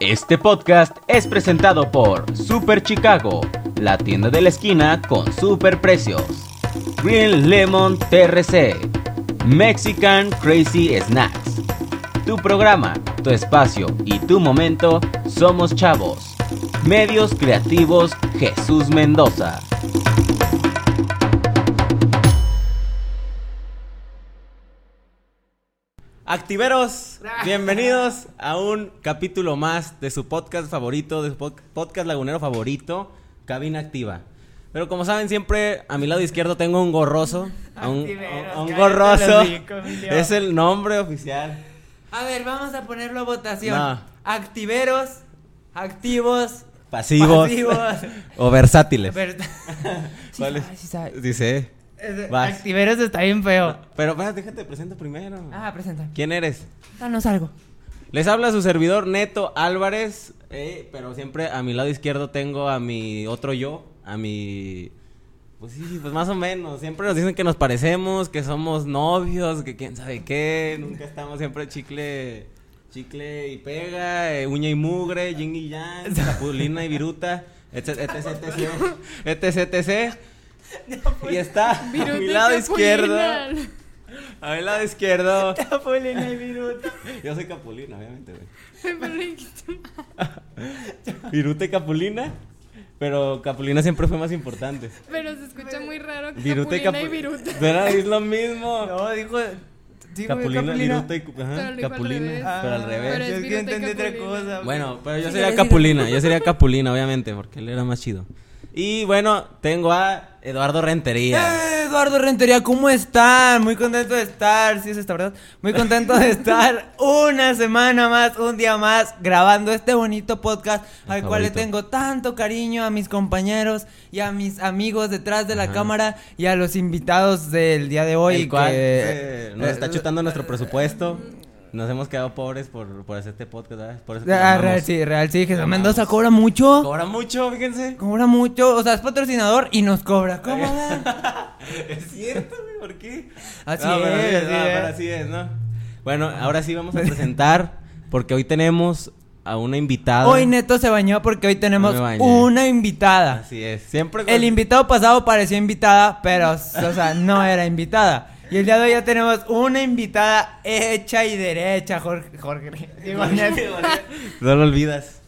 Este podcast es presentado por Super Chicago, la tienda de la esquina con super precios. Green Lemon TRC, Mexican Crazy Snacks. Tu programa, tu espacio y tu momento somos chavos. Medios Creativos Jesús Mendoza. Activeros, bienvenidos a un capítulo más de su podcast favorito, de su pod- podcast lagunero favorito, Cabina Activa. Pero como saben, siempre a mi lado izquierdo tengo un gorroso. A un, a gorroso. Es el nombre oficial. A ver, vamos a ponerlo a votación. No. Activeros, activos, Pasivos. pasivos. o versátiles. Ver- ¿Cuál es? sí. Dice. Activeros está bien feo. Pero espérate, déjate presento primero. Ah, presenta. ¿Quién eres? Danos algo. Les habla su servidor Neto Álvarez, eh, pero siempre a mi lado izquierdo tengo a mi otro yo, a mi... Pues sí, pues más o menos. Siempre nos dicen que nos parecemos, que somos novios, que quién sabe qué. Nunca estamos siempre chicle, chicle y pega, eh, uña y mugre, yin y yang, capulina y viruta, etc, etc, etc, etc, etc. Y está a mi lado izquierdo, a mi lado izquierdo. Capulina y viruta. Yo soy Capulina, obviamente, güey. Viruta y Capulina. Pero Capulina siempre fue más importante. Pero se escucha muy raro que Viruta y Capulina Capu- y Viruta. Pero es lo mismo. No, dijo. Sí, güey, Capulina, Viruta y ajá, Pero dijo al Capulina. revés. Pero al Ah, revés. Pero es es que entendí otra Capulina. cosa. Bueno, pero yo Sí, sería. Capulina. Yo sería Capulina, obviamente, porque él era más chido. Y bueno, tengo a Eduardo Rentería. Eh, Eduardo Rentería, ¿cómo están? Muy contento de estar, sí es esta verdad, muy contento de estar una semana más, un día más, grabando este bonito podcast al cual le tengo tanto cariño a mis compañeros y a mis amigos detrás de la Ajá. cámara y a los invitados del día de hoy. el cual que- eh, nos está chutando nuestro presupuesto. Nos hemos quedado pobres por, por hacer este podcast, ¿verdad? Por eso Ah, real, sí, real, sí, Jesús. Mendoza cobra mucho. Cobra mucho, fíjense. Cobra mucho, o sea, es patrocinador y nos cobra. ¿Cómo es cierto, güey, ¿por qué? Así No, es, así no, pero así es, ¿no? Bueno, ahora sí vamos a presentar, porque hoy tenemos a una invitada. Hoy Neto se bañó porque hoy tenemos una invitada. Así es, siempre... El invitado pasado parecía invitada, pero, o sea, no era invitada. Y el día de hoy ya tenemos una invitada hecha y derecha, Jorge. Jorge. No lo olvidas.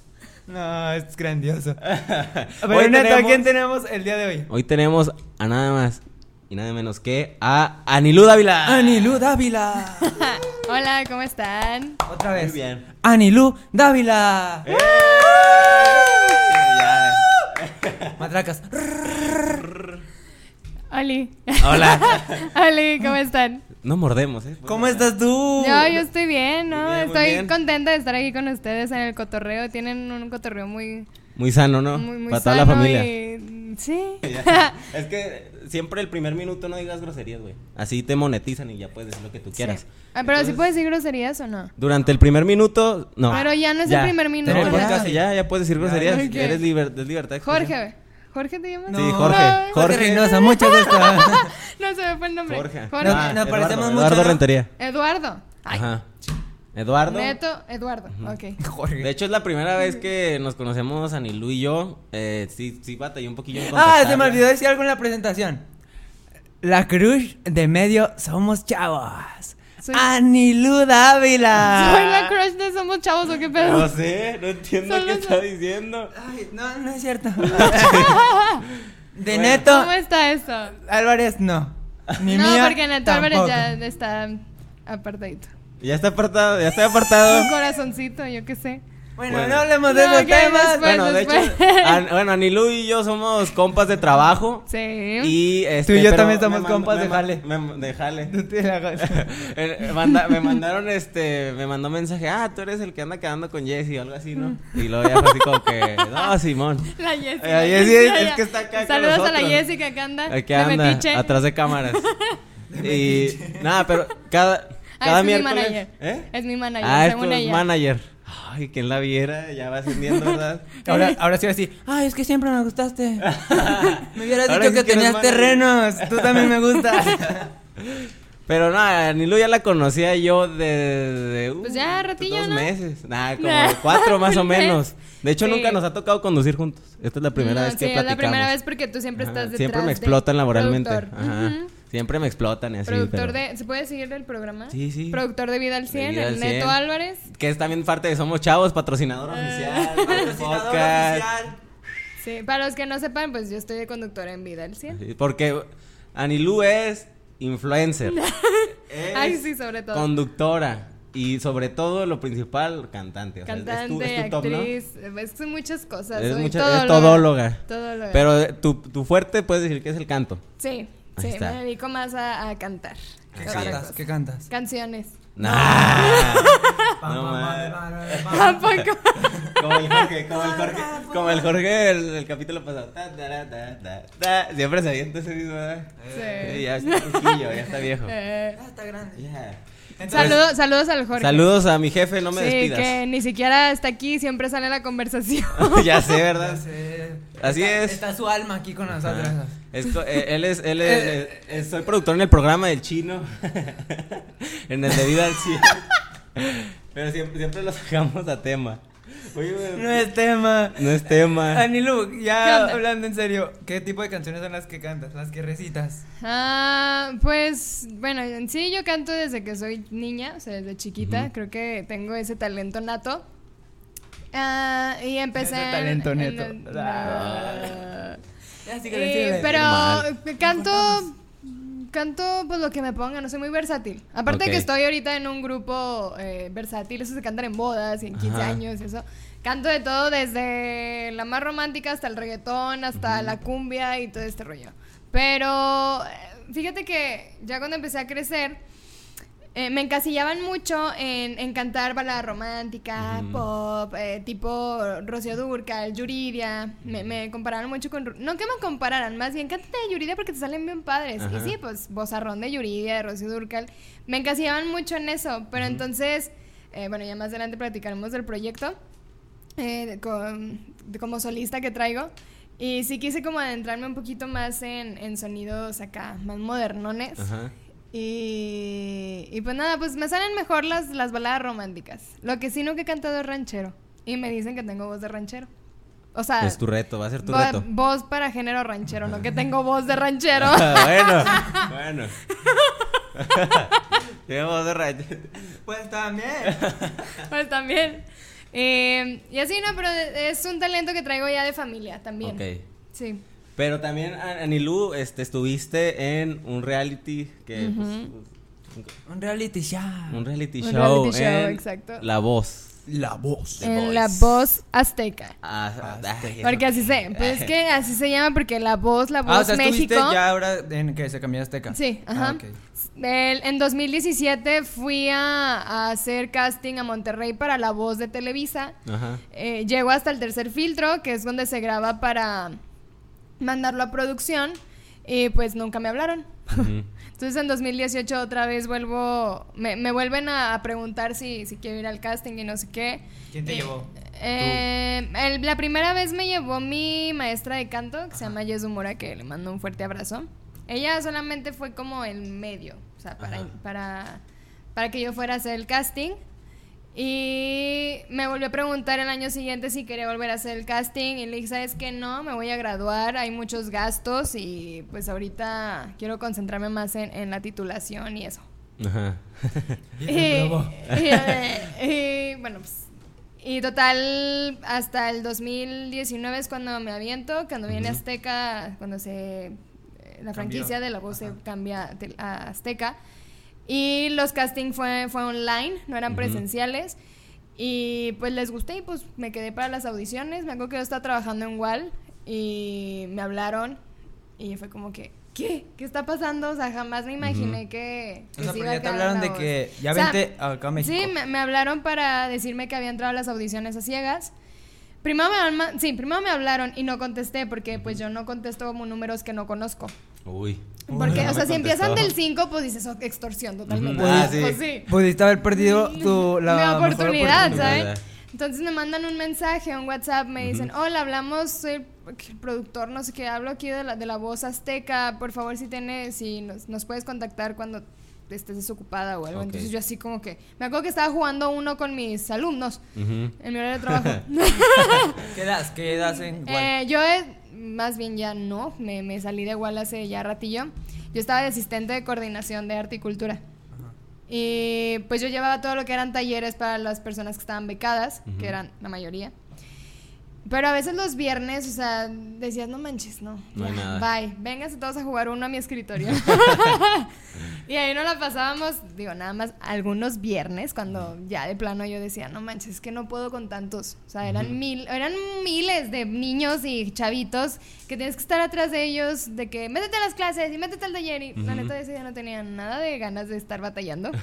No, es grandioso. Hoy Pero Neto, ¿a tenemos- quién tenemos el día de hoy? Hoy tenemos a nada más y nada menos que a Anilú Dávila. Anilú Dávila. Hola, ¿cómo están? Otra vez. Muy bien. Anilú Dávila. ¡Eh! Matracas. Oli. Hola. Oli, ¿cómo están? No mordemos, ¿eh? ¿Cómo estás tú? Yo, yo estoy bien, ¿no? Muy bien, muy estoy bien. contenta de estar aquí con ustedes en el cotorreo. Tienen un cotorreo muy, Muy sano, ¿no? muy, muy Para toda la familia. y- Sí. Es que siempre el primer minuto no digas groserías, güey. Así te monetizan y ya puedes decir lo que tú quieras. Ah, pero Entonces, sí puedes decir groserías o no. Durante el primer minuto, no. Pero ya no es el primer minuto, No, ya. casi ya, ya puedes decir groserías. Eres liber- es libertad. Jorge. ¿Jorge te llamas? Sí, Jorge. No, Jorge. Reynosa, mucho gusto. No se me fue el nombre. Jorge. Jorge. No, Ah, Eduardo, parecemos mucho, Eduardo ¿no? Rentería. Eduardo. Ay, Ajá. Eduardo. Neto, Eduardo. Ok. Jorge. De hecho, es la primera vez que nos conocemos Anilú y yo. Eh, sí, sí batallé un poquillo en Ah, se me olvidó decir algo en la presentación. La cruz de medio somos chavos. Soy- Anilú Dávila. Soy la crush de Somos Chavos o qué pedo. No sé, no entiendo Son qué está diciendo. Ay, no, no es cierto. de Bueno. Neto ¿Cómo está eso? Álvarez, no. Ni no, mía, porque Neto Álvarez ya está apartadito. Ya está apartado, ya está apartado. Un corazoncito, yo qué sé. Bueno, Bueno. no hablemos de No, esos temas. después. Bueno, de hecho. An- bueno, Anilú y yo somos compas de trabajo. Sí. Y este, Tú y yo también somos compas de jale. me- de. Eh, me mandaron este, me mandó mensaje, ah, tú eres el que anda quedando con Jessy o algo así, ¿no? Y luego ya fue así como que, no, Simón. La Jessica. Eh, la Jessie es- es que está acá con Saludos a la. Jessica que anda. De anda metiche. atrás de cámaras. y nada, pero cada, Ah, cada es mi manager. ¿Eh? Es mi manager, Ah, es tu ella. manager. Ay, quien la viera, ya va ascendiendo, ¿verdad? Ahora, ahora sí, así. Ay, es que siempre me gustaste. Me hubieras Ahora dicho sí que que tenías terrenos. Tú también me gustas. Pero no, a Nilu ya la conocía yo de, Pues ya, ratillo, dos ¿no? meses. Nah, como Nah, de cuatro más o menos. De hecho, Sí. nunca nos ha tocado conducir juntos. Esta es la primera No, vez que sí, es platicamos. la primera vez porque tú siempre Ajá, estás detrás Siempre me explotan laboralmente. Ajá. Ujú. Siempre me explotan y así. Productor pero- de... ¿Se puede seguir el programa? Sí, sí. Productor de Vida al 100, Vida al el Neto 100. Álvarez. Que es también parte de Somos Chavos, patrocinador oficial. del Patrocinador podcast. oficial. Sí, para los que no sepan, pues yo estoy de conductora en Vida al 100. Sí, Porque Anilú es influencer. es Ay, sí, sobre todo. Conductora. Y sobre todo, lo principal, cantante. O sea, es tu- Cantante, es tu top, ¿no? actriz, es que son muchas cosas. Es mucha- todóloga. es todóloga. Todóloga. Pero eh, tu, tu fuerte puedes decir que es el canto. Sí, Ahí sí, está. me dedico más a, a cantar. ¿Qué cantas? ¿Qué cantas? Canciones. Nah. No. Como el Jorge, como el Jorge, como el Jorge del, del capítulo pasado. Ta, ta, ta. Siempre se avienta ese mismo, ¿verdad? Sí. Sí, ya está ya está viejo. Eh, Ah, está grande. Entonces, saludos, saludos al Jorge. Saludos a mi jefe, no me sí, despidas. que ni siquiera está aquí, siempre sale la conversación. ya sé, ya ¿verdad? sé. Así Está- es. Está su alma aquí con nosotros. Ajá. Es co- eh, él es, él es, eh, eh, soy productor en el programa del chino, en el de vida al 100. Pero siempre, siempre lo sacamos a tema. Oye, güey, No es tema. no es tema. Anilu, ¿Qué ya hablando en serio, ¿qué tipo de canciones son las que cantas? Las que recitas. Ah, pues bueno, en sí yo canto desde que soy niña, o sea, desde chiquita. Creo que tengo ese talento nato. Ah, y empecé. Ese en- talento en neto. Ah. Ya, síguele, Eh, síguele. pero canto canto pues lo que me pongan, no soy muy versátil. Aparte Ok. que estoy ahorita en un grupo eh, versátil, eso se cantan en bodas y en 15 Ajá. años y eso. Canto de todo desde la más romántica hasta el reggaetón, hasta la cumbia y todo este rollo. Pero eh, fíjate que ya cuando empecé a crecer eh, me encasillaban mucho en, en cantar balada romántica, pop, eh, tipo Rocío Durcal, Yuridia. Me, me comparaban mucho con... No que me compararan, más bien cántate de Yuridia porque te salen bien padres. Ajá. Y sí, pues vozarrón de Yuridia, de Rocío Durcal. Me encasillaban mucho en eso. Pero entonces, eh, bueno, ya más adelante platicaremos del proyecto eh, con- de como solista que traigo. Y sí quise como adentrarme un poquito más en, en sonidos acá, más modernones. Ajá. Y, y pues nada, pues me salen mejor las, las baladas románticas. Lo que sí nunca he cantado es ranchero. Y me dicen que tengo voz de ranchero. O sea, Es tu reto, va a ser tu reto. voz para género ranchero, no que tengo voz de ranchero. bueno, bueno. Llevamos de rayo. Pues también. pues también. Eh, y así, no, pero es un talento que traigo ya de familia también. Ok. Sí. Pero también, Anilú, este, estuviste en un reality que, pues, Un reality show. un reality Un show, reality show, en exacto. La Voz. La voz. En la voz azteca. Ah, ay, Porque eso. así se, pues es que así se llama porque la voz, la voz Ah, o sea, México. estuviste ya ahora en que se cambió a Azteca. Sí, Ah, ajá. El- en 2017 fui a, a hacer casting a Monterrey para La Voz de Televisa. Ajá. Eh, llego hasta el tercer filtro, que es donde se graba para mandarlo a producción. Y pues nunca me hablaron. Ujú. Entonces en 2018 otra vez vuelvo, me, me vuelven a, a preguntar si, si quiero ir al casting y no sé qué. ¿Quién te Eh, llevó? eh, el- la primera vez me llevó mi maestra de canto, que se llama Yesu Mora, que le mando un fuerte abrazo. Ella solamente fue como el medio, o sea, para, Ajá. para, para que yo fuera a hacer el casting. Y me volvió a preguntar el año siguiente si quería volver a hacer el casting. Y le dije, ¿sabes qué? No, me voy a graduar, hay muchos gastos y pues ahorita quiero concentrarme más en, en la titulación y eso. Ajá. Y Y, te probó. y, y, bueno, pues. Y total, hasta el 2019 es cuando me aviento, cuando viene. Azteca, cuando se. eh, La franquicia de la voz se cambia a Azteca. Y los castings fue, fue online, no eran presenciales. Y pues les gusté y pues me quedé para las audiciones. Me acuerdo que yo estaba trabajando en WAL y me hablaron y fue como que, ¿qué? ¿Qué está pasando? O sea, jamás me imaginé que, que O sea, se pero iba a ya te hablaron la de voz. que ya O sea, vente acá a México. Sí, me, me hablaron para decirme que había entrado a las audiciones a ciegas. Primero me, sí, primero me hablaron y no contesté porque pues yo no contesto como números que no conozco. Uy. Porque, o sea, si empiezan del 5, pues dices oh, extorsión totalmente. Ah, Pues sí. sí. Pudiste haber perdido tu la Mi mejor oportunidad, oportunidad. ¿sabes? Entonces me mandan un mensaje, un WhatsApp, me dicen, hola, hablamos, soy el productor, no sé qué, hablo aquí de la, de la voz azteca, por favor, si tienes, si nos, nos puedes contactar cuando estés desocupada o algo. Entonces yo así como que, me acuerdo que estaba jugando uno con mis alumnos en mi horario de trabajo. ¿Qué das? ¿Qué das en? Eh, yo eh, más bien ya no, me, me salí de igual hace ya ratillo. Yo estaba de asistente de coordinación de arte y cultura. Y pues yo llevaba todo lo que eran talleres para las personas que estaban becadas, que eran la mayoría. Pero a veces los viernes, o sea, decías, no manches, no. No hay ya, nada. Bye, vénganse todos a jugar uno a mi escritorio. y ahí no la pasábamos, digo, nada más algunos viernes, cuando ya de plano yo decía, no manches, es que no puedo con tantos. O sea, eran, mil, eran miles de niños y chavitos que tienes que estar atrás de ellos, de que métete a las clases y métete al taller. Y la Ujú. neta, ese día no tenía nada de ganas de estar batallando.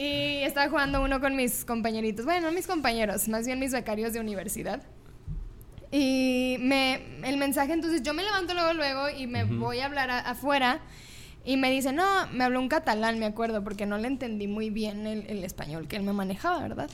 Y estaba jugando uno con mis compañeritos, bueno, no mis compañeros, más bien mis becarios de universidad. Y me, el mensaje, entonces yo me levanto luego, luego y me Ujú. voy a hablar a- afuera. Y me dice, no, me habló un catalán, me acuerdo, porque no le entendí muy bien el, el español que él me manejaba, ¿verdad?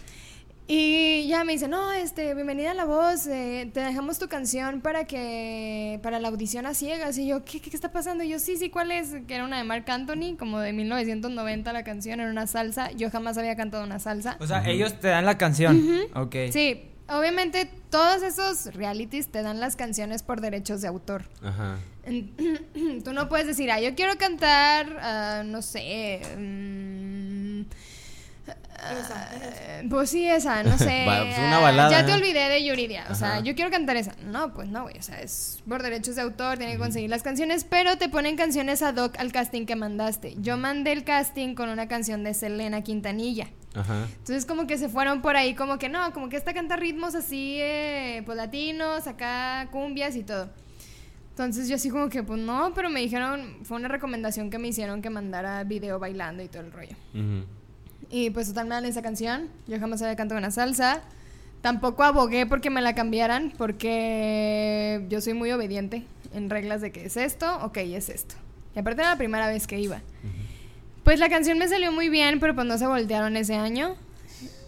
Y ya me dice, no, este, bienvenida a La Voz, eh, te dejamos tu canción para que, para la audición a ciegas. Y yo, ¿qué, qué, está pasando? Y yo, sí, sí, ¿cuál es? Que era una de Marc Anthony, como de 1990 la canción, era una salsa. Yo jamás había cantado una salsa. O sea, ellos te dan la canción. Ok. Sí, obviamente todos esos realities te dan las canciones por derechos de autor. Ajá. Tú no puedes decir, ah, yo quiero cantar, ah, no sé. mm, ah, pues sí, esa, no sé. Pues una balada, Ya te olvidé de Yuridia. O sea, yo quiero cantar esa. No, pues no, güey. O sea, es por derechos de autor, tiene que conseguir las canciones, pero te ponen canciones ad hoc al casting que mandaste. Yo mandé el casting con una canción de Selena Quintanilla. Ajá. Entonces como que se fueron por ahí, como que no, como que esta canta ritmos así, eh, pues latinos, acá cumbias y todo. Entonces yo así como que, pues no, pero me dijeron, fue una recomendación que me hicieron que mandara video bailando y todo el rollo. Y pues total me dan esa canción, yo jamás había cantado una salsa. Tampoco abogué porque me la cambiaran, porque yo soy muy obediente en reglas de que es esto, ok, es esto. Y aparte era la primera vez que iba. Pues la canción me salió muy bien, pero pues no se voltearon ese año.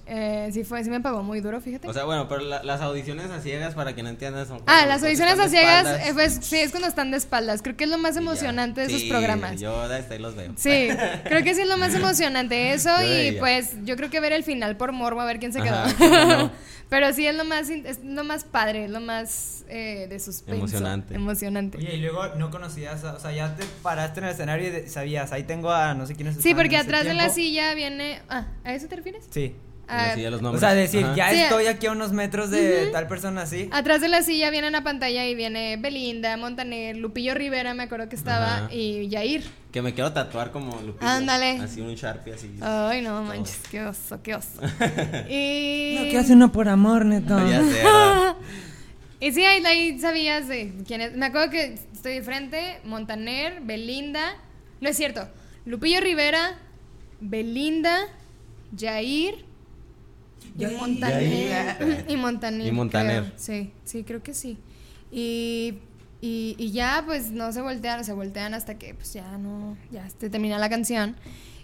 Eh, sí fue, sí me pagó muy duro, fíjate. O sea, bueno, pero la- las audiciones a ciegas, para que no entiendan, son ah, las audiciones de a ciegas, eh, pues sí, es cuando están de espaldas. Creo que es lo más emocionante de esos Sí, programas. Yo desde ahí los veo. Sí, creo que sí es lo más emocionante eso Yo de y ella. pues yo creo que ver el final por morbo a ver quién se quedó. Ajá, cómo no. Pero sí es lo más es lo más padre, es lo más eh, de suspenso. Emocionante. Emocionante. Oye, y luego no conocías, o sea, ya te paraste en el escenario y de- sabías, ahí tengo a no sé quiénes Sí, estaban porque atrás de la silla viene ah, ¿a eso te refieres? Sí. Ah, los O sea, decir, Ajá. ya Sí. estoy aquí a unos metros de tal persona así. Atrás de la silla viene una pantalla y viene Belinda, Montaner, Lupillo Rivera, me acuerdo que estaba, Ajá. y Yair. Que me quiero tatuar como Lupillo. Ándale. Así un Sharpie así. Ay, no manches, qué oso, qué oso. y... No, ¿qué hace uno por amor, neto? Ya sé, ¿verdad? Y sí, ahí, ahí sabías de quiénes. Me acuerdo que estoy de frente, Montaner, Belinda. No es cierto. Lupillo Rivera, Belinda, Jair y. Montaner. Y Montaner. Y Montaner. creo. Sí, sí, creo que sí. Y, y, y ya, pues no se voltean, se voltean hasta que, pues ya no, ya se termina la canción.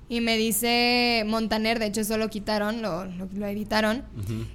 Y me dice Montaner, de hecho eso lo quitaron, lo, lo, lo editaron,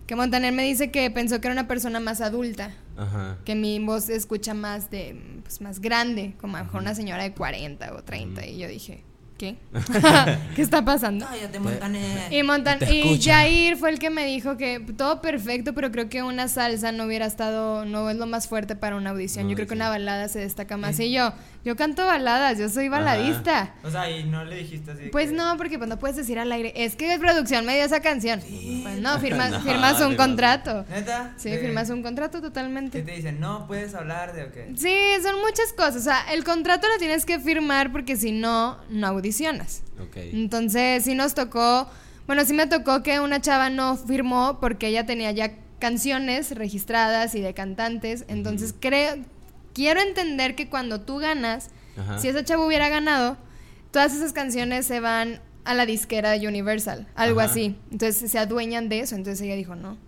que Montaner me dice que pensó que era una persona más adulta, Ajá. que mi voz se escucha más de, pues más grande, como a lo mejor una señora de 40 o 30. Y yo dije, ¿qué? ¿Qué está pasando? Cállate, Montaner. Y, Montan Te y. Jair fue el que me dijo que todo perfecto, pero creo que una salsa no hubiera estado, no es lo más fuerte para una audición. No, yo creo que una balada se destaca más. Y yo, yo canto baladas, yo soy baladista. O sea, y no le dijiste así. Pues que- no, porque pues no puedes decir al aire, es que producción me dio esa canción. Pues no, firmas, No, firmas un contrato. ¿Neta? Sí, ¿De- firmas un contrato ¿Qué totalmente. te dicen? No puedes hablar de o qué. Sí, son muchas cosas. O sea, el contrato lo tienes que firmar porque si no, no audicionas. Ok. Entonces sí nos tocó, bueno, sí me tocó que una chava no firmó porque ella tenía ya canciones registradas y de cantantes. Entonces creo, quiero entender que cuando tú ganas, Ajá. si esa chava hubiera ganado, todas esas canciones se van a la disquera de Universal, algo Ajá. así. Entonces se adueñan de eso. Entonces ella dijo, no.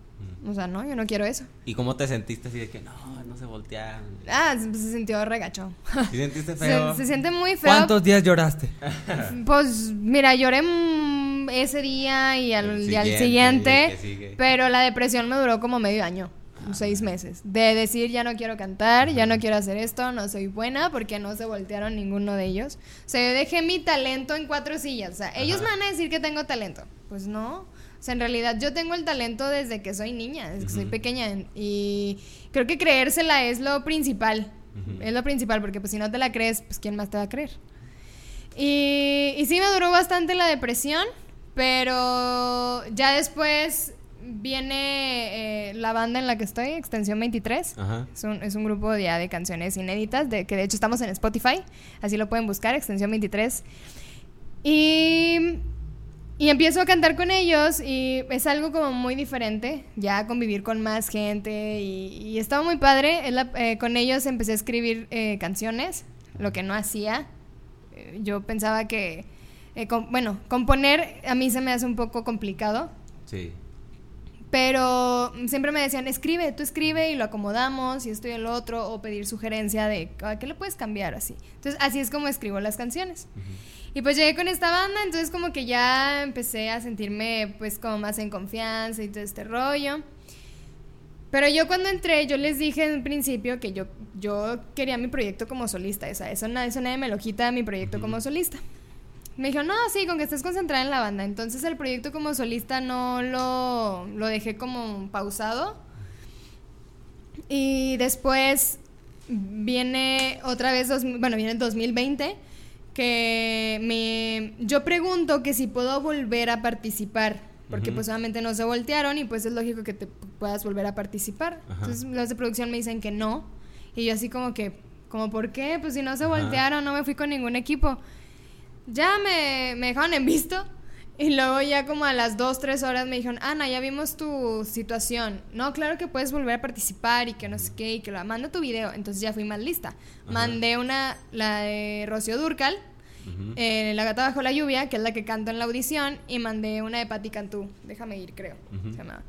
O sea, no, yo no quiero eso. ¿Y cómo te sentiste así de que no, no se voltean? Ah, se, se sintió regacho. ¿Sí sentiste Se, feo? se siente muy feo. ¿Cuántos días lloraste? Pues mira, lloré mm, ese día y al, El y al siguiente, siguiente, pero la depresión me duró como medio año. Seis meses. De decir, ya no quiero cantar, ya no quiero hacer esto, no soy buena, porque no se voltearon ninguno de ellos. O sea, yo dejé mi talento en cuatro sillas. O sea, ellos me van a decir que tengo talento. Pues no. O sea, en realidad yo tengo el talento desde que soy niña, desde que soy pequeña. Y creo que creérsela es lo principal. Es lo principal, porque pues si no te la crees, pues ¿quién más te va a creer? Y, y sí me duró bastante la depresión, pero ya después viene eh, la banda en la que estoy, Extensión 23. Ajá. Es un, es un grupo ya de canciones inéditas, de, que de hecho estamos en Spotify, así lo pueden buscar, Extensión 23. Y, y empiezo a cantar con ellos y es algo como muy diferente, ya convivir con más gente y, y estaba muy padre. Eh, con ellos empecé a escribir eh, canciones, lo que no hacía. Yo pensaba que, com- bueno, componer a mí se me hace un poco complicado. Sí. Pero siempre me decían, escribe, tú escribe y lo acomodamos y esto y el otro, o pedir sugerencia de "Ah, qué le puedes cambiar así. Entonces, así es como escribo las canciones. Y pues llegué con esta banda, entonces como que ya empecé a sentirme pues como más en confianza y todo este rollo. Pero yo cuando entré, yo les dije en principio que yo, yo quería mi proyecto como solista, o sea, eso, eso nadie me lo quita mi proyecto como solista. Me dijo, no, sí, con que estés concentrada en la banda. Entonces el proyecto como solista no lo, lo dejé como pausado. Y después viene otra vez, dos- bueno, viene el 2020, que me, yo pregunto que si puedo volver a participar, porque Ujú. pues obviamente no se voltearon y pues es lógico que te puedas volver a participar. Ajá. Entonces los de producción me dicen que no. Y yo así como que, como por qué? Pues si no se Ajá. voltearon, no me fui con ningún equipo. Ya me, me dejaron en visto. Y luego ya como a las dos, tres horas me dijeron, Ana, ya vimos tu situación. No, claro que puedes volver a participar y que no sé qué, y que lo manda tu video. Entonces ya fui más lista. Mandé una, la de Rocío Durcal, eh, La gata bajo la lluvia, que es la que canto en la audición, y mandé una de Patti Cantú. Déjame ir, creo. Se llamaba.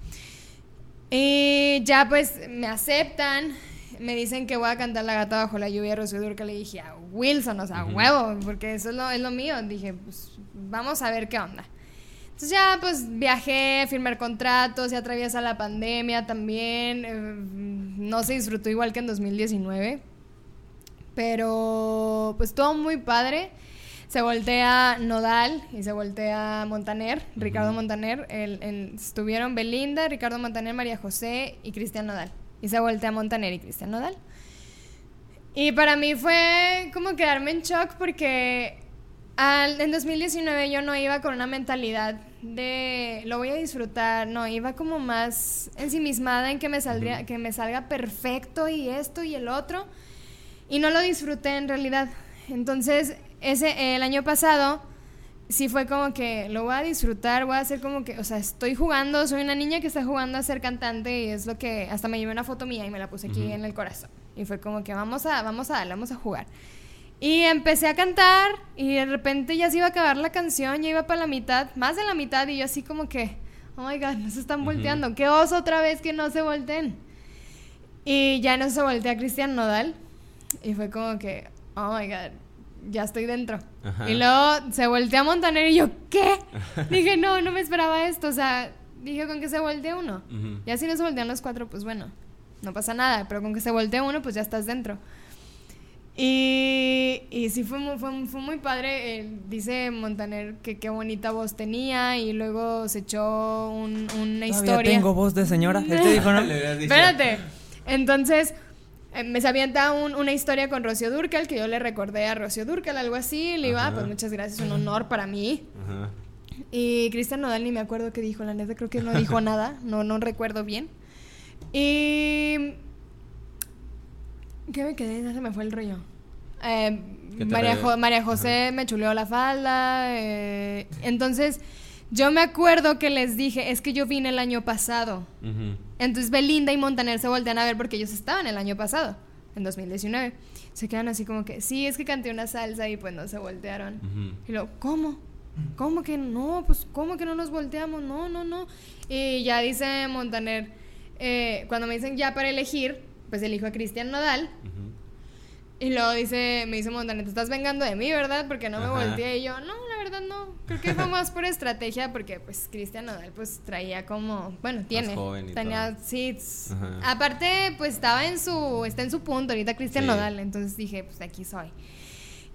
Y ya pues me aceptan, me dicen que voy a cantar La gata bajo la lluvia de Rocío. Le dije a Wilson, o sea, Ujú. huevo, porque eso es lo, es lo mío. Dije, pues vamos a ver qué onda. Entonces ya pues viajé, firmé contratos, ya atraviesa la pandemia también. eh, no se disfrutó igual que en 2019. Pero pues todo muy padre. Se voltea Nodal y se voltea Montaner, Ricardo Montaner. El- el- estuvieron Belinda, Ricardo Montaner, María José y Cristian Nodal. Y se voltea Montaner y Cristian Nodal. Y para mí fue como quedarme en shock porque al- en 2019 yo no iba con una mentalidad de lo voy a disfrutar, no, iba como más ensimismada en que me saldría, que me salga perfecto y esto y el otro. Y no lo disfruté en realidad. Entonces, ese el año pasado sí fue como que lo voy a disfrutar, voy a hacer como que, o sea, estoy jugando, soy una niña que está jugando a ser cantante y es lo que hasta me llevé una foto mía y me la puse aquí en el corazón. Y fue como que vamos a vamos a darle, vamos a jugar. Y empecé a cantar y de repente ya se iba a acabar la canción, ya iba para la mitad, más de la mitad y yo así como que, oh my god, no se están volteando, qué oso otra vez que no se volteen. Y ya no se voltea Cristian Nodal y fue como que, oh my god, ya estoy dentro. Ajá. Y luego se voltea Montaner y yo, ¿qué? dije, no, no me esperaba esto, o sea, dije con que se voltee uno. Ujú. Ya si no se voltean los cuatro, pues bueno, no pasa nada, pero con que se voltee uno, pues ya estás dentro. Y, y sí fue muy, fue, fue muy padre, eh, dice Montaner que qué bonita voz tenía y luego se echó un- una Todavía historia. tengo voz de señora. Él te dijo, ¿no? Espérate. Entonces, eh, me se avienta un- una historia con Rocío Durcal, que yo le recordé a Rocío Durcal, algo así. Le digo, ah, pues muchas gracias, un honor para mí. Ajá. Y Cristian Nodal ni me acuerdo qué dijo, la neta creo que no dijo nada, no, no recuerdo bien. Y... ¿Qué me quedé? Ya se me fue el rollo. Eh, ¿Qué te María, re- Jo- María José me chuleó la falda. eh, entonces, yo me acuerdo que les dije, es que yo vine el año pasado. Entonces Belinda y Montaner se voltean a ver porque ellos estaban el año pasado, en 2019. Se quedan así como que, sí, es que canté una salsa y pues no se voltearon. Y luego, ¿cómo? ¿Cómo que no? Pues, ¿cómo que no nos volteamos? No, no, no. Y ya dice Montaner, eh, cuando me dicen ya para elegir, pues elijo a Cristian Nodal. Y luego dice, me dice Montaner, te estás vengando de mí, ¿verdad? Porque no me volteé. Y yo, no, verdad no. creo que fue más por estrategia porque pues Cristian Nodal pues traía como, bueno, tiene, joven y tenía sí, aparte pues estaba en su está en su punto ahorita Cristian Sí. Nodal, entonces dije, pues aquí soy.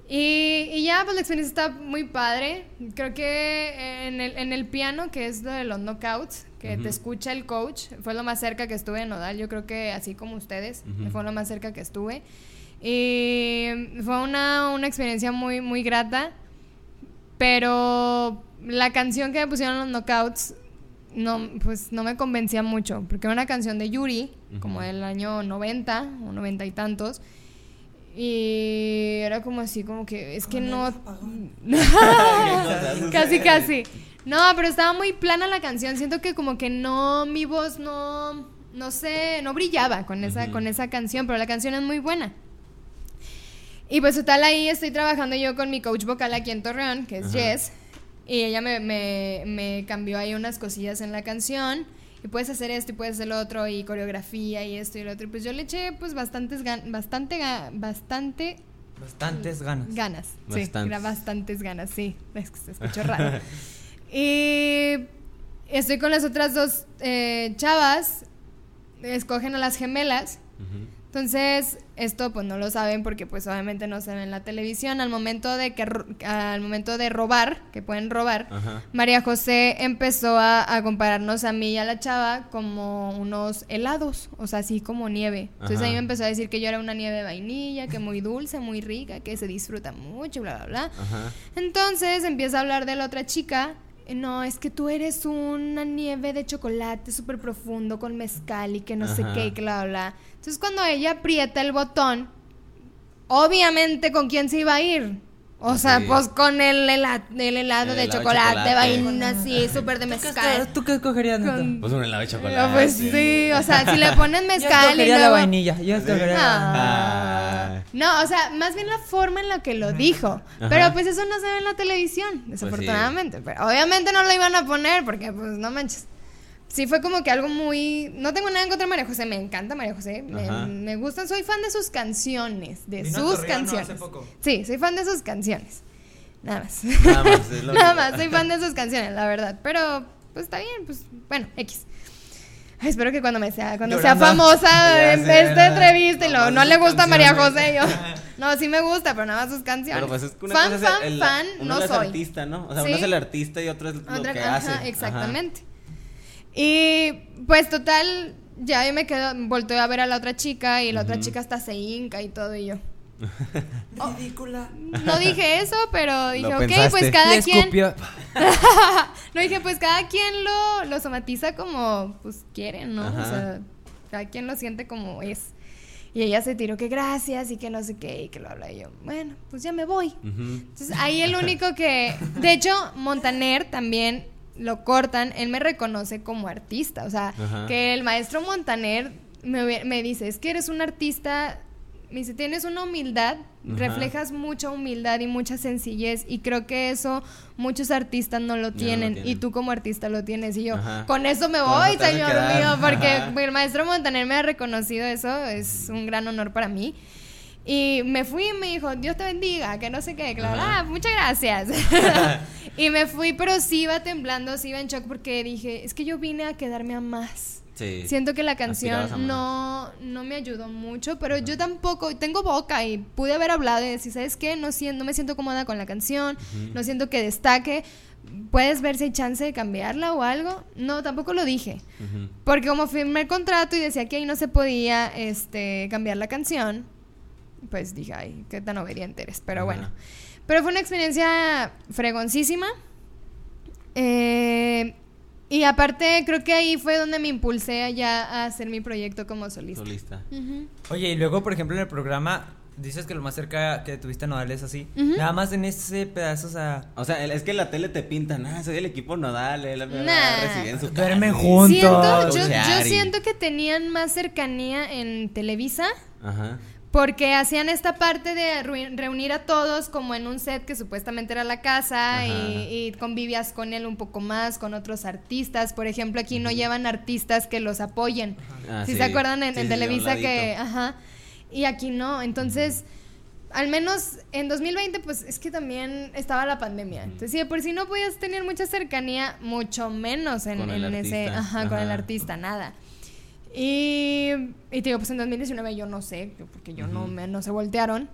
Y, y ya, pues la experiencia está muy padre. Creo que en el, en el piano, que es lo de los knockouts, que Ujú. te escucha el coach, fue lo más cerca que estuve de Nodal. Yo creo que así como ustedes, Ujú. fue lo más cerca que estuve. Y fue una, una experiencia muy, muy grata. Pero la canción que me pusieron los knockouts no, pues no me convencía mucho. Porque era una canción de Yuri, como del año 90 o 90 y tantos. Y era como así, como que es que no. casi, casi. No, pero estaba muy plana la canción. Siento que como que no, mi voz no, no sé, no brillaba con esa, con esa canción, pero la canción es muy buena. Y pues total ahí estoy trabajando yo con mi coach vocal aquí en Torreón, que es Ajá. Jess. Y ella me, me, me cambió ahí unas cosillas en la canción. Y puedes hacer esto y puedes hacer lo otro. Y coreografía y esto y lo otro. Y pues yo le eché pues bastantes gan bastante, ga- bastante Bastantes ganas. ganas. Sí, Bastantes. era bastantes ganas, sí. Es que se escuchó raro. y estoy con las otras dos eh, chavas. Escogen a las gemelas. Ujú. Entonces, esto pues no lo saben porque pues obviamente no se ve en la televisión. Al momento de que al momento de robar, que pueden robar, Ajá. María José empezó a, a compararnos a mí y a la chava como unos helados, o sea, así como nieve. Entonces Ajá. ahí me empezó a decir que yo era una nieve de vainilla, que muy dulce, muy rica, que se disfruta mucho, bla, bla, bla. Ajá. Entonces empieza a hablar de la otra chica. No, es que tú eres una nieve de chocolate súper profundo con mezcal y que no sé qué, y que bla, bla, bla. Entonces cuando ella aprieta el botón, obviamente con quién se iba a ir. O sea, Sí. pues con el, hela- el helado El de helado de chocolate, chocolate. vaina así, súper de ¿Tú qué, mezcal. ¿Tú qué escogerías, Neto? Con- Pues un helado de Ah, chocolate. Pues sí, o sea, si le ponen Yo mezcal y escogería la vainilla. Yo escogería la Ah. Ah. No, o sea, más bien la forma en la que lo dijo. Ajá. Pero pues eso no se ve en la televisión, desafortunadamente. Pero obviamente no lo iban a poner porque pues no manches. Sí fue como que algo muy... No tengo nada en contra de María José, me encanta María José. Me, me gustan, soy fan de sus canciones, de Vino sus canciones. Hace poco. Sí, soy fan de sus canciones. Nada más. Nada más, es lo Nada más, soy fan de sus canciones, la verdad. Pero pues está bien, pues bueno, X. Ay, espero que cuando me sea, cuando sea famosa en esta ¿verdad? entrevista y lo, no le gusta a María. José, yo. No, sí me gusta, pero nada más sus canciones. Pero pues es que una fan, cosa es fan, el, fan, uno no es soy. artista, ¿no? O sea, Sí. uno es el artista y otro es lo Otra- que ajá, hace. Ajá. Y pues total, ya yo me quedo, volteo a ver a la otra chica y la otra chica hasta se hinca y todo y yo. Ridícula. No dije eso, pero dije, ok, pensaste. pues cada Le quien. no dije, pues cada quien lo, lo somatiza como pues quiere, ¿no? O sea, cada quien lo siente como es. Y ella se tiró que gracias y que no sé qué y que lo habla y yo, bueno, pues ya me voy. Entonces ahí el único que, de hecho, Montaner también lo cortan, él me reconoce como artista, o sea, Ajá. que el maestro Montaner me, me dice, es que eres un artista, me dice, tienes una humildad, Ajá. reflejas mucha humildad y mucha sencillez y creo que eso muchos artistas no lo no tienen y tú como artista lo tienes y yo, Ajá. con eso me voy, señor mío, porque el maestro Montaner me ha reconocido eso, es un gran honor para mí. Y me fui y me dijo, Dios te bendiga, que no sé qué, claro, ah, muchas gracias. y me fui, pero sí iba temblando, sí iba en shock porque dije, es que yo vine a quedarme a más. Sí. Siento que la canción no, no me ayudó mucho, pero yo tampoco, tengo boca y pude haber hablado y decir, ¿sabes qué? No, siento, no me siento cómoda con la canción, no siento que destaque, ¿puedes ver si hay chance de cambiarla o algo? No, tampoco lo dije. Porque como firmé el contrato y decía que ahí no se podía este, cambiar la canción, pues dije, ay, qué tan obediente eres. Pero Ajá. bueno. Pero fue una experiencia fregoncísima. Eh, y aparte, creo que ahí fue donde me impulsé ya a hacer mi proyecto como solista. Solista. Oye, y luego, por ejemplo, en el programa, dices que lo más cerca que tuviste a Nodal es así. Nada más en ese pedazo, o sea, O sea, es que en la tele te pintan, ah, soy el equipo nodal, él va Nah. a recibir en su casa. Duermen Sí. juntos. Siento, yo, yo siento que tenían más cercanía en Televisa. Ajá. Porque hacían esta parte de reu- reunir a todos como en un set que supuestamente era la casa Ajá. y, y convivías con él un poco más, con otros artistas. Por ejemplo, aquí no llevan artistas que los apoyen. Ah, si sí. se acuerdan en, Sí, Televisa que... Ajá. Y aquí no. Entonces, al menos en 2020, pues es que también estaba la pandemia. Entonces, si de por sí no podías tener mucha cercanía, mucho menos en, en ese, artista. ajá, con el Ajá. artista, nada. Y, y te digo, pues en 2019 yo no sé, porque yo no me no se voltearon.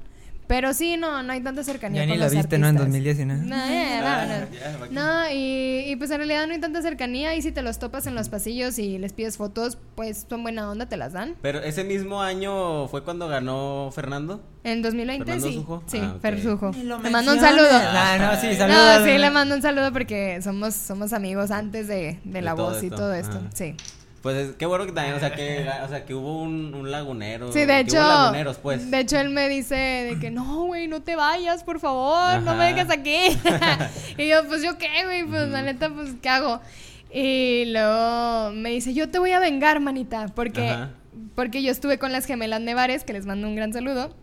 Pero sí, no, no hay tanta cercanía Ya ni con la los viste, ¿no? En artistas. 2019. No, ya, no, Ah, no. No, y, y pues en realidad no hay tanta cercanía. Y si te los topas en los pasillos y les pides fotos, pues son buena onda, te las dan. Pero ese mismo año fue cuando ganó Fernando. En 2020 ¿Fernando sí. Sujo? Sí, Ah, ok. Fer Sujo. Ni lo Le mando un saludo. Ah, no, sí, saludos. No, sí, le mando un saludo porque somos, somos amigos antes de, de De la voz y esto. todo esto. Ajá. Sí. Pues es- qué bueno que también, o sea, que, o sea, que hubo un, un lagunero. Sí, de hecho. hubo laguneros, pues. De hecho, él me dice de que no, güey, no te vayas, por favor, no me dejes aquí. y yo, pues yo qué, güey, pues la neta, pues ¿qué hago? Y luego me dice, yo te voy a vengar, manita, porque, Ajá. porque yo estuve con las gemelas Nevares, que les mando un gran saludo.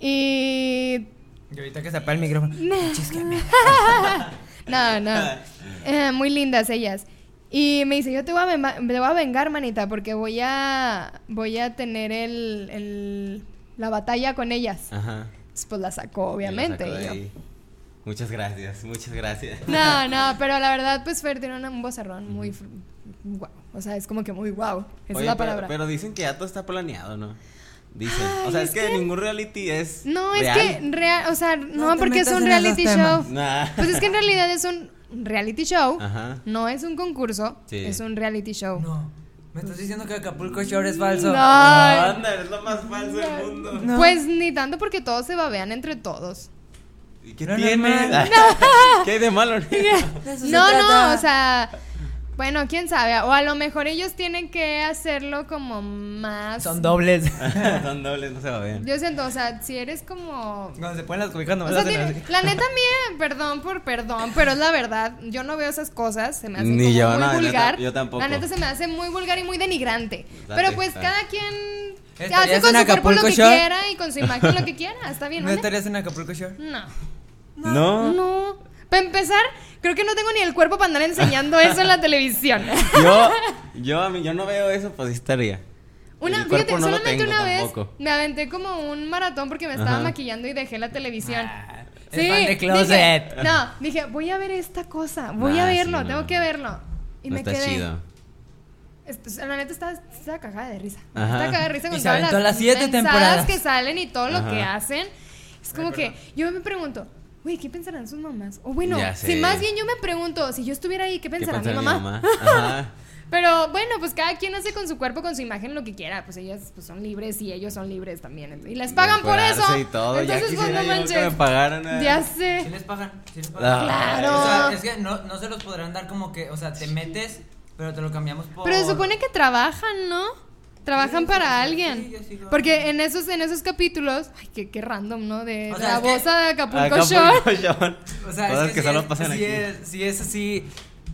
Y Y ahorita que se apaga el micrófono. No, no. Eh, muy lindas ellas. Y me dice, yo te voy a, te voy a vengar, manita, porque voy a, voy a tener el, el- la batalla con ellas. Ajá. Entonces, pues la sacó, obviamente. sacó de y yo, ahí. Muchas gracias, muchas gracias. No, no, pero la verdad, pues Fer tiene un vozarrón muy... Guau. O sea, es como que muy guau. Esa Oye, es la pero, palabra. pero dicen que ya todo está planeado, ¿no? Dicen. o sea, es, es que, que- ningún reality es. No, es que real, o sea, no, porque es un reality show. Nah. Pues es que en realidad es un reality show. Ajá. No es un concurso, Sí. es un reality show. No. ¿Me estás diciendo que Acapulco Shore es falso? No. Anda, es lo más falso del mundo. No. Pues ni tanto porque todos se babean entre todos. ¿Y qué Pero tiene? ¿Qué hay de malo? No, no, o sea, bueno, quién sabe, o a lo mejor ellos tienen que hacerlo como más Son dobles. Son dobles, no se va a ver. Yo siento, o sea, si eres como Cuando se ponen las cobijas no o me sea, tiene- así. la neta mía, perdón por perdón, pero es la verdad, yo no veo esas cosas, se me hace Ni como yo, muy no, yo vulgar. yo tampoco. La neta se me hace muy vulgar y muy denigrante. Pero pues cada quien ¿Estarías hace con su cuerpo lo que Shore? quiera y con su imagen lo que quiera, está bien, ¿No estarías en Acapulco Shore? No. No. No. Para empezar, creo que no tengo ni el cuerpo para andar enseñando eso en la televisión. Yo, yo, a mí, yo no veo eso, pues sí estaría. Una, fíjate, no lo solamente tengo una vez tampoco. me aventé como un maratón porque me estaba Ajá. maquillando y dejé la televisión. Ah, fan de closet. Dije, no, dije, voy a ver esta cosa, voy a Ah, sí, verlo, no. tengo que verlo. Y no me está quedé. chido. La neta estaba, estaba cagada de risa. Ajá. Estaba cagada de risa Y con se todas las, las siete temporadas. que salen y todo lo Ajá. que hacen. Es como que yo me pregunto, güey, ¿qué pensarán sus mamás? O bueno, Ya si más bien yo me pregunto, si yo estuviera ahí, ¿qué ¿Qué pensará mi pensará mamá? Ajá. Pero bueno, pues cada quien hace con su cuerpo, con su imagen lo que quiera. Pues ellas pues, son libres y ellos son libres también. Y les pagan por eso. Y todo. ya Entonces, pues quisiera no manches. que me pagaran. eh. Ya ¿Sí sé. les pagan? ¿Sí les pagan? Ah, Claro. O sea, es que no, no se los podrán dar como que, o sea, te metes, pero te lo cambiamos por... Pero se supone que trabajan, ¿no? Trabajan Sí, para sí, alguien. Porque en esos, en esos capítulos, ay, qué, qué random, ¿no? De O sea, la es que- voz de Acapulco, Acapulco Shore. O sea, Cosas es que, que, sí solo es- pasan sí aquí. Es, sí es así.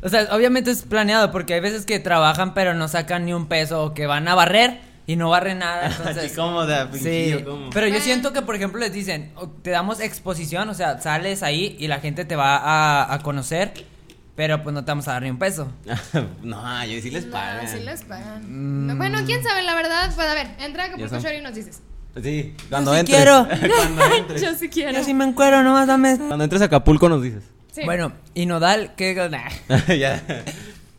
O sea, obviamente es planeado porque hay veces que trabajan pero no sacan ni un peso o que van a barrer y no barren nada. Entonces, Así como de Sí, ¿cómo? pero yo Bueno. siento que, por ejemplo, les dicen, te damos exposición, o sea, sales ahí y la gente te va a, a conocer, pero pues no te vamos a dar ni un peso. no, yo sí les No, pagan. sí les pagan. Mm. Bueno, quién sabe, la verdad. Pues a ver, entra a Acapulco Shore y nos dices. Sí, cuando sí entres. quiero. cuando. Yo sí quiero. Yo sí me encuero, nomás dame... Cuando entres a Acapulco nos dices. Sí. Bueno, y Nodal, ¿qué? Ya.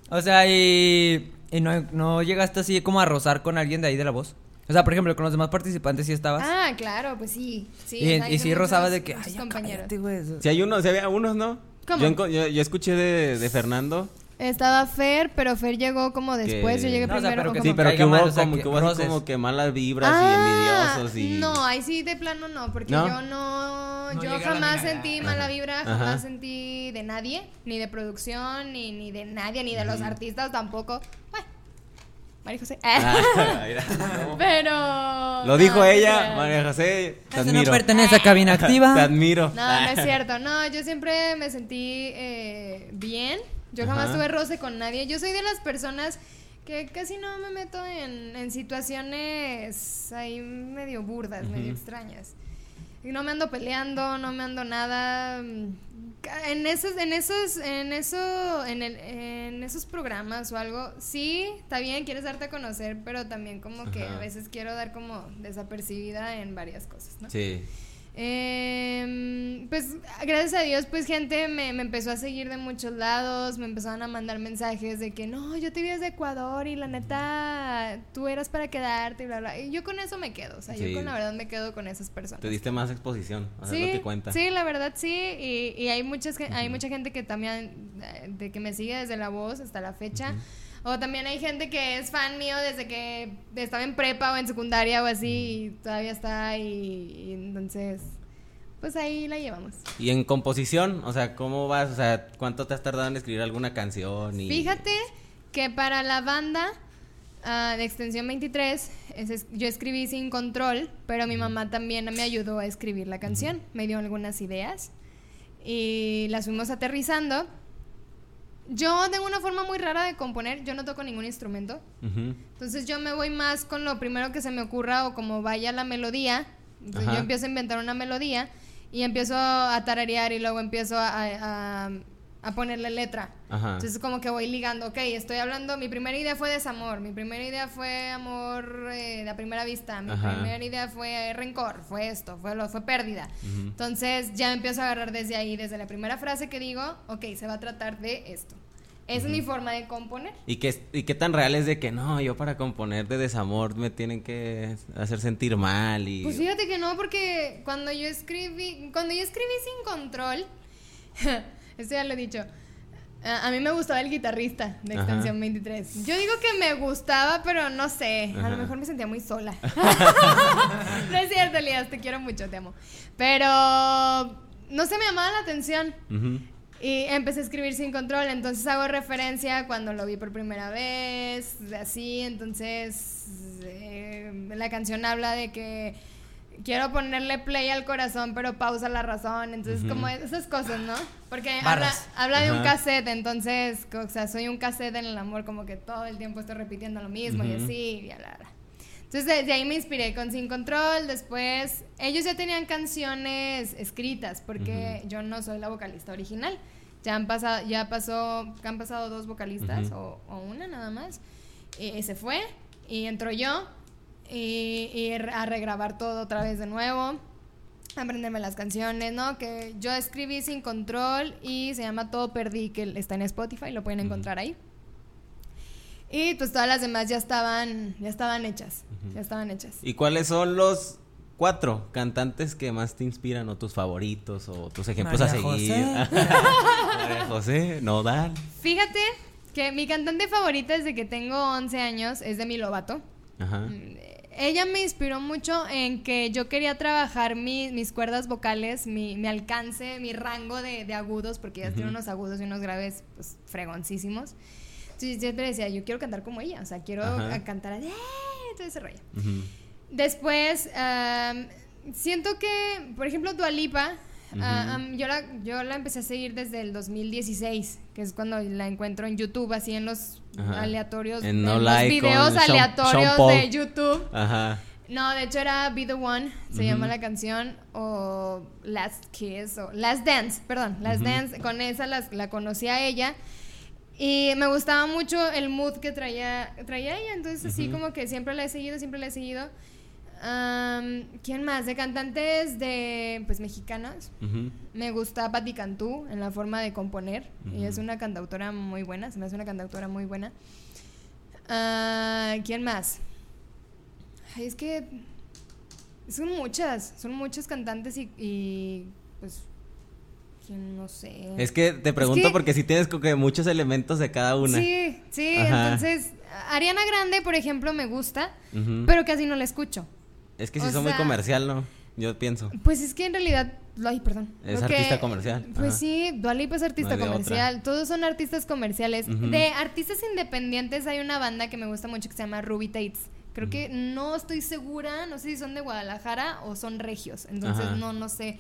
O sea, y, y no, no llegaste así como a rozar con alguien de ahí de la voz. O sea, por ejemplo, con los demás participantes sí estabas. Ah, claro, pues sí. sí y, o sea, y sí rozabas de que, ay, compañeros. cállate, güey. Si hay unos, si había unos, ¿no? ¿Cómo? Yo, yo, yo escuché de, de Fernando. Estaba Fer, pero Fer llegó como después, yo llegué No, o sea, primero. pero que Sí, como- pero que hubo, mal, o sea, como, que que hubo así como que malas vibras Ah, y envidiosos y... No, ahí sí de plano no, porque ¿No? yo no, No yo jamás sentí mala vibra, Ajá. jamás sentí de nadie, ni de producción, ni, ni de nadie, ni de los artistas tampoco. Bueno, María José. Ah. Pero. Lo dijo no, ella. María José, te Eso no admiro. pertenece a cabina activa. Te admiro. No, no es cierto. No, yo siempre me sentí eh, bien. Yo jamás Ajá. tuve roce con nadie. Yo soy de las personas que casi no me meto en, en situaciones ahí medio burdas, medio extrañas. Y no me ando peleando, no me ando nada. mm, En esos, en esos, en eso, en, el, en esos programas o algo, sí, está bien, quieres darte a conocer, pero también como que Ajá. a veces quiero dar como desapercibida en varias cosas, ¿no? Sí. Em, pues gracias a Dios, pues gente me, me empezó a seguir de muchos lados, me empezaron a mandar mensajes de que no, yo te vi desde Ecuador y la neta, tú eras para quedarte y bla, bla. Y yo con eso me quedo, o sea, Sí. yo con la verdad me quedo con esas personas. Te diste más exposición, es Sí, lo que cuenta. sí, la verdad sí, y, y hay muchas hay mucha gente que también eh, de que me sigue desde la voz hasta la fecha. O también hay gente que es fan mío desde que estaba en prepa o en secundaria o así y todavía está y, y entonces pues ahí la llevamos. Y en composición, o sea, ¿cómo vas? O sea, ¿cuánto te has tardado en escribir alguna canción? Y... Fíjate que para la banda ah, de Extensión 23 es- yo escribí sin control, pero mi mamá también me ayudó a escribir la canción, me dio algunas ideas y las fuimos aterrizando. Yo tengo una forma muy rara de componer, yo no toco ningún instrumento, entonces yo me voy más con lo primero que se me ocurra o como vaya la melodía. Entonces yo empiezo a inventar una melodía y empiezo a tararear y luego empiezo a, a- a ponerle letra. Ajá. Entonces como que voy ligando, ok, estoy hablando, mi primera idea fue desamor, mi primera idea fue amor eh, de a primera vista, mi Ajá. primera idea fue rencor, fue esto, fue lo, fue pérdida. Ujú. Entonces ya empiezo a agarrar desde ahí, desde la primera frase que digo, ok, se va a tratar de esto. Es mi forma de componer. ¿Y qué, ¿Y qué tan real es de que no, yo para componer de desamor me tienen que hacer sentir mal y... Pues fíjate que no, porque cuando yo escribí, cuando yo escribí sin control, esto ya lo he dicho, a, a mí me gustaba el guitarrista de Ajá. Extensión 23. Yo digo que me gustaba, pero no sé, a Ajá. lo mejor me sentía muy sola. no es cierto, Elías, te quiero mucho, te amo. Pero no se me llamaba la atención. Y empecé a escribir sin control, entonces hago referencia cuando lo vi por primera vez, así, entonces eh, la canción habla de que quiero ponerle play al corazón, pero pausa la razón, entonces Ujú. como esas cosas, ¿no? Porque habla, habla de un Ajá. cassette, entonces, o sea, soy un cassette en el amor, como que todo el tiempo estoy repitiendo lo mismo y Ujú. así, y bla, bla. Entonces de, de ahí me inspiré con Sin Control, después ellos ya tenían canciones escritas porque yo no soy la vocalista original. Ya han pasado, ya pasó, han pasado dos vocalistas o, o una nada más. Y se fue y entró yo y, y a regrabar todo otra vez de nuevo, aprenderme las canciones, ¿no? Que yo escribí Sin Control y se llama Todo Perdí, que está en Spotify, lo pueden encontrar ahí. Y pues todas las demás ya estaban, ya estaban hechas, ya estaban hechas. ¿Y cuáles son los cuatro cantantes que más te inspiran o tus favoritos o tus ejemplos a seguir? José. María José, Nodal. Fíjate que mi cantante favorita desde que tengo 11 años es Demi Lovato. Ajá. Ella me inspiró mucho en que yo quería trabajar mi- mis cuerdas vocales, mi, mi alcance, mi rango de, de agudos, porque ella tiene unos agudos y unos graves pues, fregoncísimos. Entonces yo siempre decía, yo quiero cantar como ella, o sea, quiero Ajá. a cantar así, ¡eh! todo ese rollo. Después, am, siento que, por ejemplo, Dualipa, Ujú. yo, la, yo la empecé a seguir desde el 2016, que es cuando la encuentro en YouTube, así en los Ajá. aleatorios, En No los Like videos Sean- aleatorios Sean de YouTube. Ajá. No, de hecho era Be the One, se llama la canción, o Last Kiss, o Last Dance, perdón, Last. Dance, con esa las- la conocí a ella. Y me gustaba mucho el mood que traía, traía ella, entonces así como que siempre la he seguido, siempre la he seguido. ¿Quién más? De cantantes de, pues, mexicanas. Me gusta Patti Cantú en la forma de componer. Ujú. Ella es una cantautora muy buena, se me hace una cantautora muy buena. Ah, ¿Quién más? Ay, es que son muchas, son muchas cantantes y, y, pues, no sé. Es que te pregunto que- porque si tienes como que muchos elementos de cada una. Sí, sí, Ajá. entonces Ariana Grande, por ejemplo, me gusta, pero casi no la escucho. Es que o sí son muy comercial, ¿no? Yo pienso. Pues es que en realidad, ay, perdón. Es artista comercial, Pues ajá. sí, Dua Lipa es artista No comercial. Todos son artistas comerciales. De artistas independientes hay una banda que me gusta mucho que se llama Ruby Tates. Creo que no estoy segura, no sé si son de Guadalajara o son regios. Entonces Ajá. no, no sé.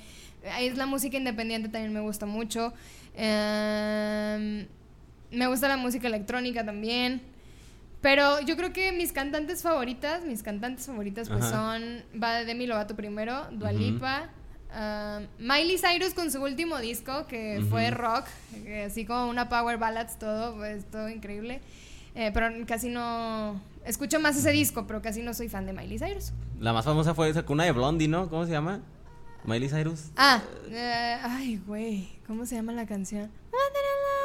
Ahí es la música independiente también me gusta mucho. Em, me gusta la música electrónica también. Pero yo creo que mis cantantes favoritas, mis cantantes favoritas pues Ajá. son va de Demi Lovato primero, Dua Ujú. Lipa, um, Miley Cyrus con su último disco que fue rock, que así como una power ballads todo, pues todo increíble. Eh, pero casi no escucho más ese disco, pero casi no soy fan de Miley Cyrus. La más famosa fue esa cuna de Blondie, ¿no? ¿Cómo se llama? Miley Cyrus. Ah, eh, ay, güey. ¿Cómo se llama la canción?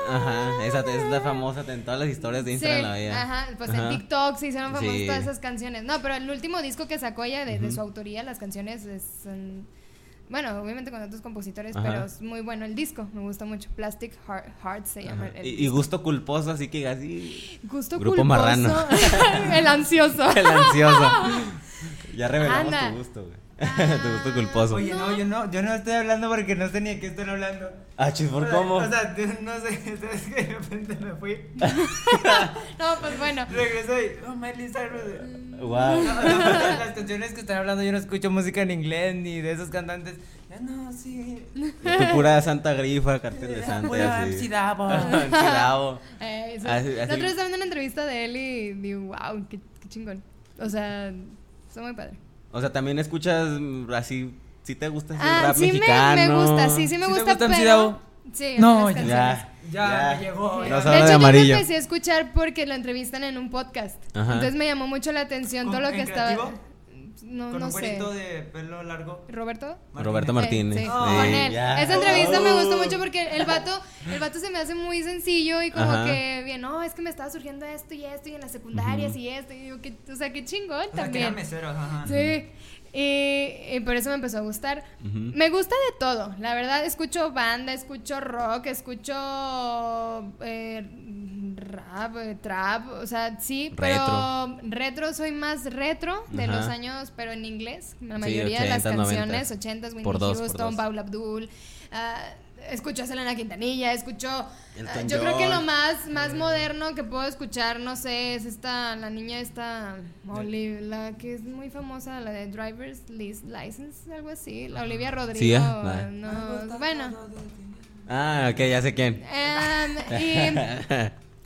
Ajá, esa es la famosa en todas las historias de Instagram Sí, la veía. ajá, pues Ajá. en TikTok se hicieron famosas Sí. todas esas canciones. No, pero el último disco que sacó ella de, de su autoría, las canciones es, son- bueno, obviamente con otros compositores, Ajá. pero es muy bueno el disco, me gusta mucho. Plastic Heart, Heart se llama. El Y, gusto culposo, así que así. Gusto Grupo culposo. Marrano. el ansioso. El ansioso. ya revelamos Anda. tu gusto, güey. tu gusto culposo. Oye, no, yo no, yo no estoy hablando porque no sé ni de qué están hablando. Ah, chis, ¿por cómo? O sea, no sé, es que de repente me fui. no, pues bueno. Regreso y, oh, Miley Cyrus. Wow. No, no, las canciones que están hablando, yo no escucho música en inglés ni de esos cantantes. Ya no, sí. Tu pura Santa Grifa, cartel de Santa. Eh, eso- Así- La así- otra vez estaba viendo una entrevista de él y digo, wow, qué, qué chingón. O sea, está muy padre. O sea, también escuchas mm, así. ¿Sí te gusta Ah, rap sí me, mexicano? me gusta, sí, sí me ¿Sí te gusta, pero... Sí, No, ya. Ya, me llegó. Ya. de de hecho, yo amarillo. lo empecé a escuchar porque lo entrevistan en un podcast. Ajá. Entonces me llamó mucho la atención todo ¿Con- lo que estaba. creativo? No, Con no un sé. de pelo largo. ¿Roberto? Roberto Eh, Martínez. sí, Sí, con él. Esa entrevista me gustó Oh. mucho porque el vato, el vato se me hace muy sencillo y como Ajá. que bien, no, es que me estaba surgiendo esto y esto y en las secundarias y esto. Y yo, que, o sea, qué chingón O sea, que era también. mesero, ajá. Sí. Y, y por eso me empezó a gustar. Me gusta de todo. La verdad, escucho banda, escucho rock, escucho eh, rap, eh, trap. O sea, sí, pero retro soy más retro de los años, pero en inglés. La Sí, mayoría de las 80s, canciones, 90s. 80s, Whitney Houston. Paula Abdul. ah, escucho a Selena Quintanilla, escucho. Elton ah, yo creo que lo más, más moderno que puedo escuchar, no sé, es esta, la niña esta, la que es muy famosa, la de Driver's License, algo así, la Olivia Rodrigo. Sí, ah, la- no, bueno. Ah, ok, ya sé quién. em,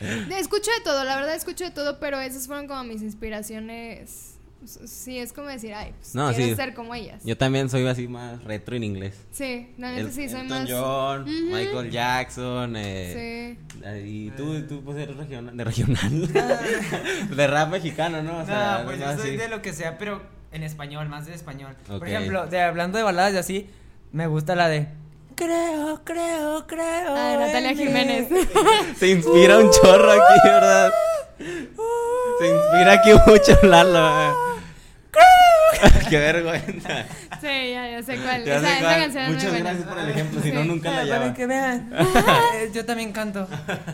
y escucho de todo, la verdad escucho de todo, pero esas fueron como mis inspiraciones. Sí, es como decir, ay, pues No, quiero sí. ser como ellas. Yo también soy así más retro en inglés. Sí, la neta El- sí, soy Elton más. John, Ujú. Michael Jackson, eh, Sí. y tú, tú pues eres regional, de regional, de rap mexicano, ¿no? O sea, no, pues yo soy así. de lo que sea, pero en español, más de español. Por ejemplo, de, hablando de baladas y así, me gusta la de Creo, creo, creo. Ah, Natalia Jiménez. él". Se inspira un chorro aquí, ¿verdad? Se inspira aquí mucho Lalo. eh. Qué vergüenza. Sí, ya, ya sé cuál. Ya Esa, sé esa cuál. canción es Muchas buena. gracias por el ejemplo, si no, Sí. nunca la Ah, Para hallaba. que vean. Eh, Yo también canto.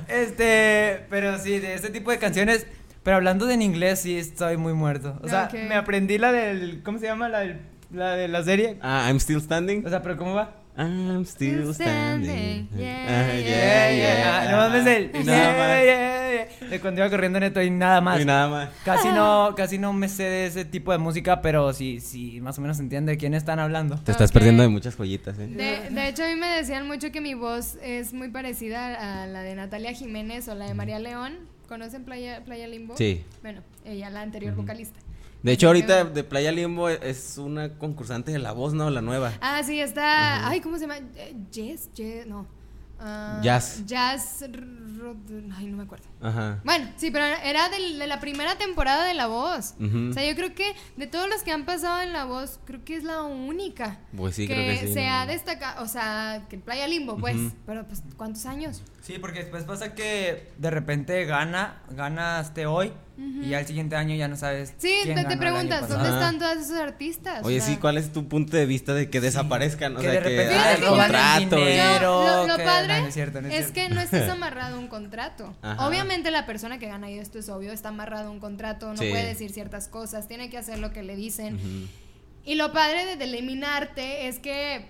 Este, pero sí, de este tipo de canciones. Pero hablando de en inglés, sí estoy muy muerto. O sea, Ok. me aprendí la del. ¿Cómo se llama? La, del- la de la serie. Ah, I'm still standing. O sea, pero ¿cómo va? I'm still standing. standing. Yeah, Ah, yeah, yeah. Ah, no mames el. Nada más. yeah, yeah, yeah, De cuando iba corriendo neto y nada más. Y nada más. Casi no, casi no me sé de ese tipo de música, pero sí, sí, más o menos entiende de quién están hablando. Te estás perdiendo de muchas joyitas, eh. De, de hecho, a mí me decían mucho que mi voz es muy parecida a la de Natalia Jiménez o la de María León. ¿Conocen Playa, Playa Limbo? Sí. Bueno, ella, la anterior vocalista. De hecho, ahorita de Playa Limbo es una concursante de La Voz, ¿no? La nueva. Ah, sí, está. Ay, ¿cómo se llama? Eh, Jazz, Jazz, no. Ah, Jazz. Jazz. Ay, no me acuerdo. Ajá. Bueno, sí, pero era de la primera temporada de La Voz. Ujú. O sea, yo creo que de todos los que han pasado en La Voz, creo que es la única. Pues sí, creo que sí, se no. ha destacado, o sea, que Playa Limbo, pues. Pero, pues, ¿cuántos años? Sí, porque después pasa que de repente gana, ganaste hoy y al siguiente año ya no sabes. Sí, quién te, ganó te el preguntas, año ¿dónde están todos esos artistas? Oye, O sea, sí, ¿cuál es tu punto de vista de que desaparezcan? O que sea, de que repente ah, el que y- Pero Yo- lo, lo que- padre no, no es cierto, no es que no estés amarrado a un contrato. Ajá. Obviamente la persona que gana, y esto es obvio, está amarrado a un contrato, no Sí. puede decir ciertas cosas, tiene que hacer lo que le dicen. Y lo padre de, de eliminarte es que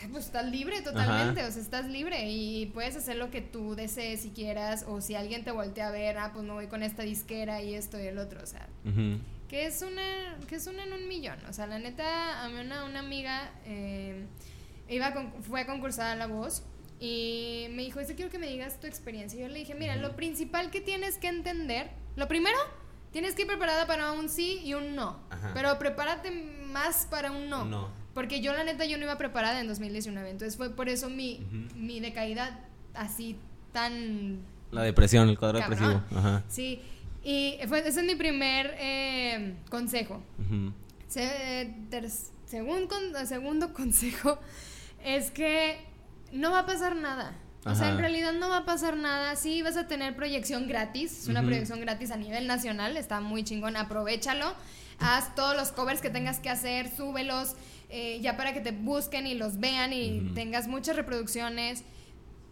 pues estás libre totalmente, Ajá. o sea, estás libre y puedes hacer lo que tú desees si quieras, o si alguien te voltea a ver, ah, pues me voy con esta disquera y esto y el otro, o sea, que es una que es una en un millón o sea la neta a mí una, una amiga eh, iba con- fue concursada a la voz y me dijo dice quiero que me digas tu experiencia y yo le dije mira lo principal que tienes que entender lo primero tienes que ir preparada para un sí y un no Ajá. pero prepárate más para un no, No. Porque yo la neta yo no iba preparada en 2019 entonces fue por eso mi mi decaída así tan La depresión, el cuadro cabrón. depresivo. Ajá. sí y fue, ese es mi primer eh, consejo Ujú. Se- ter- según con- segundo consejo es que no va a pasar nada. O sea, en realidad no va a pasar nada. Sí, vas a tener proyección gratis. Es una proyección gratis a nivel nacional. Está muy chingón. Aprovechalo. Haz todos los covers que tengas que hacer. Súbelos. eh, ya para que te busquen y los vean y tengas muchas reproducciones.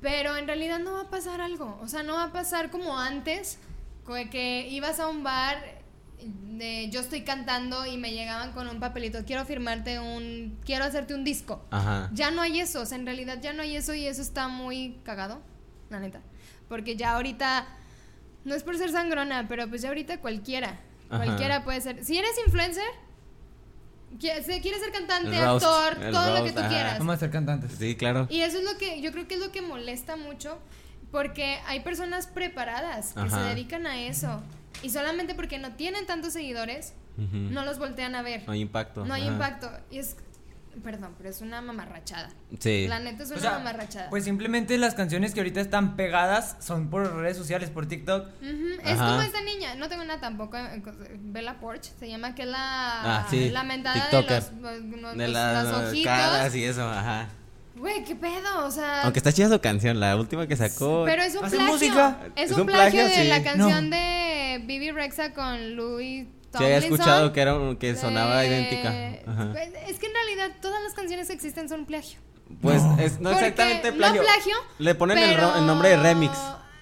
Pero en realidad no va a pasar algo. O sea, no va a pasar como antes. Que ibas a un bar. De, yo estoy cantando y me llegaban con un papelito. Quiero firmarte un. Quiero hacerte un disco. Ajá. Ya no hay eso, o sea, en realidad ya no hay eso y eso está muy cagado, la neta. Porque ya ahorita, no es por ser sangrona, pero pues ya ahorita cualquiera, Ajá. cualquiera puede ser. Si eres influencer, quieres ser cantante, roast, actor, todo lo que tú ajá. quieras. Vamos a ser cantantes. Sí, claro. Y eso es lo que, yo creo que es lo que molesta mucho, porque hay personas preparadas que Ajá. se dedican a eso. Y solamente porque no tienen tantos seguidores, no los voltean a ver. No hay impacto. No hay ajá. impacto. Y es, perdón, pero es una mamarrachada. Sí. La neta es O una sea, mamarrachada. pues simplemente las canciones que ahorita están pegadas son por redes sociales, por TikTok. Es como esta niña, no tengo nada tampoco, eh, co- Bella Porch, se llama, que es la Ah, sí. lamentada TikToker. de los, los- los- De los las ojitos. caras y eso, ajá. Güey, qué pedo, o sea... Aunque está chida su canción, la última que sacó. Pero es un ¿Hace plagio. música? Es, ¿Es un un plagio, plagio? de Sí. la canción No. de Bibi Rexa con Louis Sí, había Tomlinson. escuchado que, era, un- que sonaba idéntica. Ajá. pues, Es que en realidad todas las canciones que existen son plagio. Pues No. es, no exactamente no plagio. plagio, Le ponen el nombre de remix.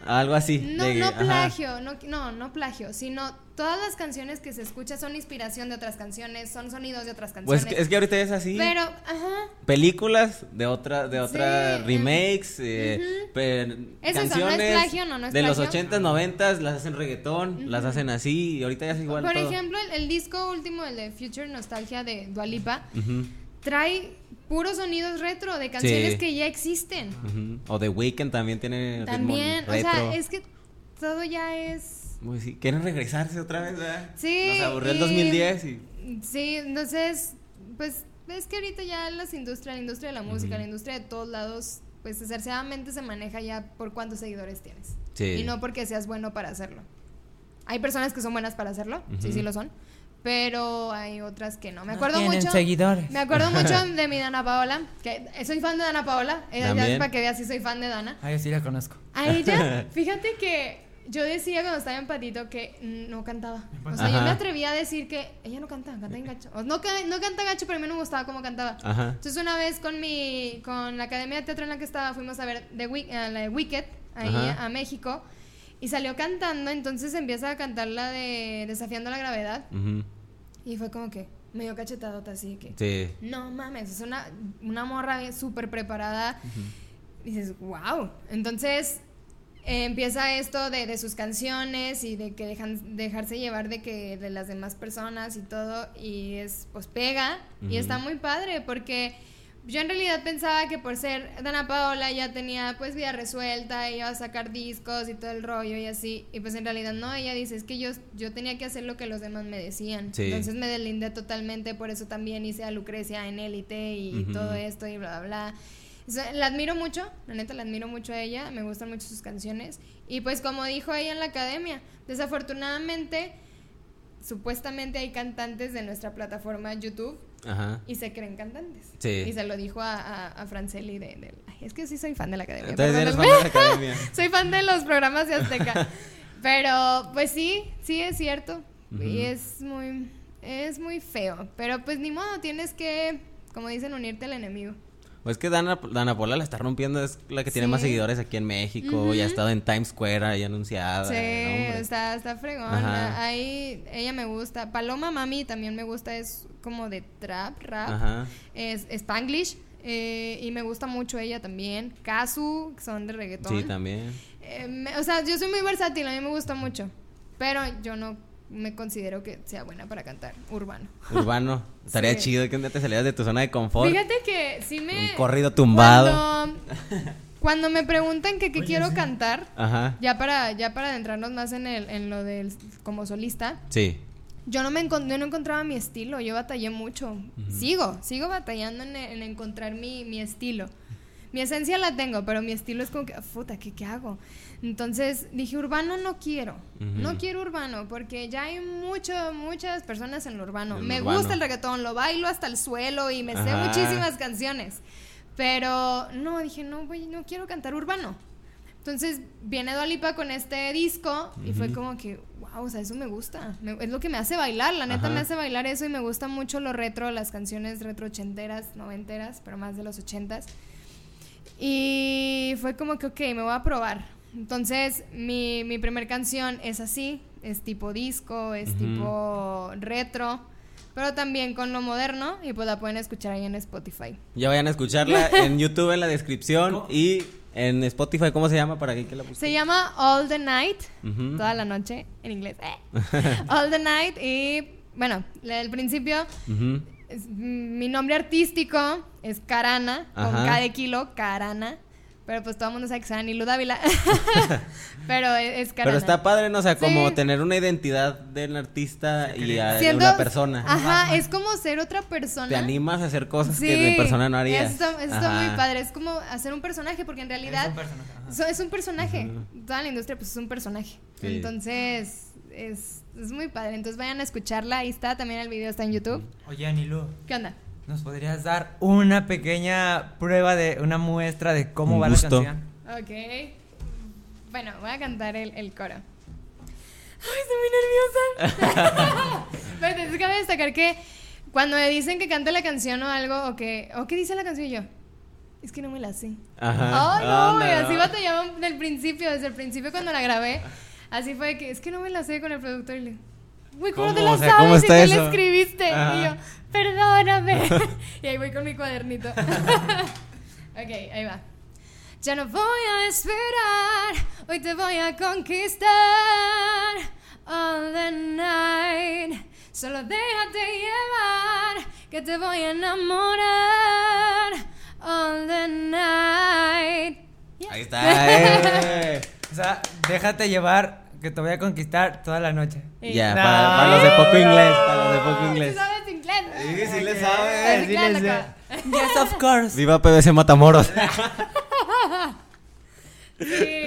Algo así. No, de- no plagio, no, no, no plagio, sino todas las canciones que se escuchan son inspiración de otras canciones, son sonidos de otras Pues canciones. que- es que ahorita es así. Pero, ajá, películas de otra de otras Sí, remakes eh, ujú. pe- ¿Es eso? ¿No es canciones plagio? No, no es de los plagio. 80s 90s las hacen reggaetón las hacen así y ahorita ya es igual por todo. ejemplo, el, el disco último, el de Future Nostalgia de Dualipa, trae puros sonidos retro de canciones Sí. que ya existen. ujú. o The Weeknd también tiene ritmo También, o retro. sea, es que todo ya es... Pues sí, quieren regresarse otra vez ¿verdad? Sí. nos aburrió el y- 2010 y Sí, entonces, pues es que ahorita ya las industrias, la industria de la música, la industria de todos lados, pues desgraciadamente se maneja ya por cuántos seguidores tienes. Sí. Y no porque seas bueno para hacerlo. Hay personas que son buenas para hacerlo, sí, Ujú. sí lo son, pero hay otras que no. Me No acuerdo tienen mucho. seguidores. Me acuerdo mucho de mi Dana Paola, que soy fan de Dana Paola, ella ya para que veas si soy fan de Dana. Ay, sí la conozco. A ella, fíjate que yo decía cuando estaba en Patito que no cantaba. O sea, yo Ajá. me atrevía a decir que ella no canta, canta en gacho. O no, no canta gacho, pero a mí no me gustaba cómo cantaba. ajá Entonces una vez con mi con la academia de teatro en la que estaba fuimos a ver The eh, la de Wicked ahí Ajá. a México y salió cantando, entonces empieza a cantar la de Desafiando la gravedad ujú, y fue como que medio cachetadota así que sí no mames, es una, una morra súper preparada. Dices, wow. Entonces eh, empieza esto de, de sus canciones y de que dejan dejarse llevar de que de las demás personas y todo y es pues pega y Ujú. está muy padre porque yo en realidad pensaba que por ser Dana Paola ya tenía pues vida resuelta, iba a sacar discos y todo el rollo y así y pues en realidad no, ella dice es que yo, yo tenía que hacer lo que los demás me decían, Sí. entonces me deslindé totalmente, por eso también hice a Lucrecia en élite y Ujú. todo esto y bla, bla, bla. O sea, la admiro mucho, la neta la admiro mucho a ella, me gustan mucho sus canciones. Y pues como dijo ella en la academia, desafortunadamente, supuestamente hay cantantes de nuestra plataforma YouTube ajá y se creen cantantes. Sí. Y se lo dijo a, a, a Franceli de, de- ay, es que sí soy fan de la academia. entonces eres fan perdónenme. de la academia soy fan de los programas de Azteca. Pero pues sí, sí es cierto. Y es muy, es muy feo. Pero pues ni modo, tienes que, como dicen, unirte al enemigo. Pues que Dana, Dana Paola la está rompiendo, es la que tiene Sí. más seguidores aquí en México, y ha estado en Times Square ahí anunciada. Sí, está, está fregón. Ajá. Ahí ella me gusta. Paloma Mami también me gusta, es como de trap, rap. Ajá. Es Spanglish. eh, y me gusta mucho ella también. Kazu, que son de reggaetón. Sí, también. Eh, me- o sea, yo soy muy versátil, a mí me gusta mucho. Pero yo no me considero que sea buena para cantar urbano. Urbano. Estaría Sí. chido que un día te salieras de tu zona de confort. Fíjate que sí me. Un corrido tumbado. Cuando, cuando me preguntan que qué quiero cantar, Ajá. ya para, ya para adentrarnos más en, el, en lo del como solista, Sí. yo no me yo no encontraba mi estilo, yo batallé mucho. Sigo, sigo batallando en, en encontrar mi, mi estilo. Mi esencia la tengo, pero mi estilo es como que, puta, ¿qué, qué hago? Entonces dije, urbano no quiero, no quiero urbano, porque ya hay mucho, muchas personas en lo urbano. Me urbano. gusta el reggaetón, lo bailo hasta el suelo y me sé Ajá. muchísimas canciones. Pero no, dije, no, güey, no quiero cantar urbano. Entonces viene Dualipa con este disco y fue como que, wow, o sea, eso me gusta. Me- es lo que me hace bailar, la neta Ajá. me hace bailar eso y me gusta mucho lo retro, las canciones retro ochenteras, noventeras, pero más de los ochentas. Y fue como que, ok, me voy a probar. Entonces, mi, mi primer canción es así, es tipo disco, es tipo retro, pero también con lo moderno y pues la pueden escuchar ahí en Spotify. Ya vayan a escucharla en YouTube en la descripción y en Spotify, ¿cómo se llama para que la busquen? Se llama All the Night, toda la noche, en inglés. eh. All the Night y bueno, el principio. Es- mi nombre artístico es Carana, con Ajá. K de kilo, Carana. Pero pues todo el mundo sabe que se llama Nilu Dávila. pero es, es Carana. Pero está padre, ¿no? O sea, como Sí. tener una identidad del artista y a- una persona. Ajá, es como ser otra persona. Te animas a hacer cosas Sí, que de persona no harías. Eso, está- eso está Ajá. muy padre. Es como hacer un personaje, porque en realidad Es un personaje, so- es un personaje. Toda la industria, pues es un personaje. Sí. Entonces, es, es muy padre. Entonces vayan a escucharla. Ahí está, también el video está en YouTube. Oye, Anilu, ¿Qué onda? ¿nos podrías dar una pequeña prueba de una muestra de cómo Un va gusto. la canción? Ok. Bueno, voy a cantar el, el coro. Ay, estoy muy nerviosa. Pero que cabe destacar que cuando me dicen que cante la canción o algo, o que, o qué dice la canción yo, es que no me la sé. Ajá. Oh, no, y así batallaba del principio, desde el principio cuando la grabé. Así fue que es que no me la sé con el productor y le Güey, ¿cómo, te ¿Cómo? la O sea, ¿cómo sabes? ¿Y la eso? escribiste? Ajá. Y yo, perdóname. y ahí voy con mi cuadernito. ok, ahí va. Ya no voy a esperar, hoy te voy a conquistar. All the night, solo déjate llevar, que te voy a enamorar. All the night. Yeah. Ahí está. eh. O sea, déjate llevar que te voy a conquistar toda la noche. Ya, para, para los de poco inglés, para los de poco ¿Sí inglés. sabes inglés? Sí, sí le Ok. sabe, Sí, loco. Yes, of course. Viva PBC Matamoros. Sí.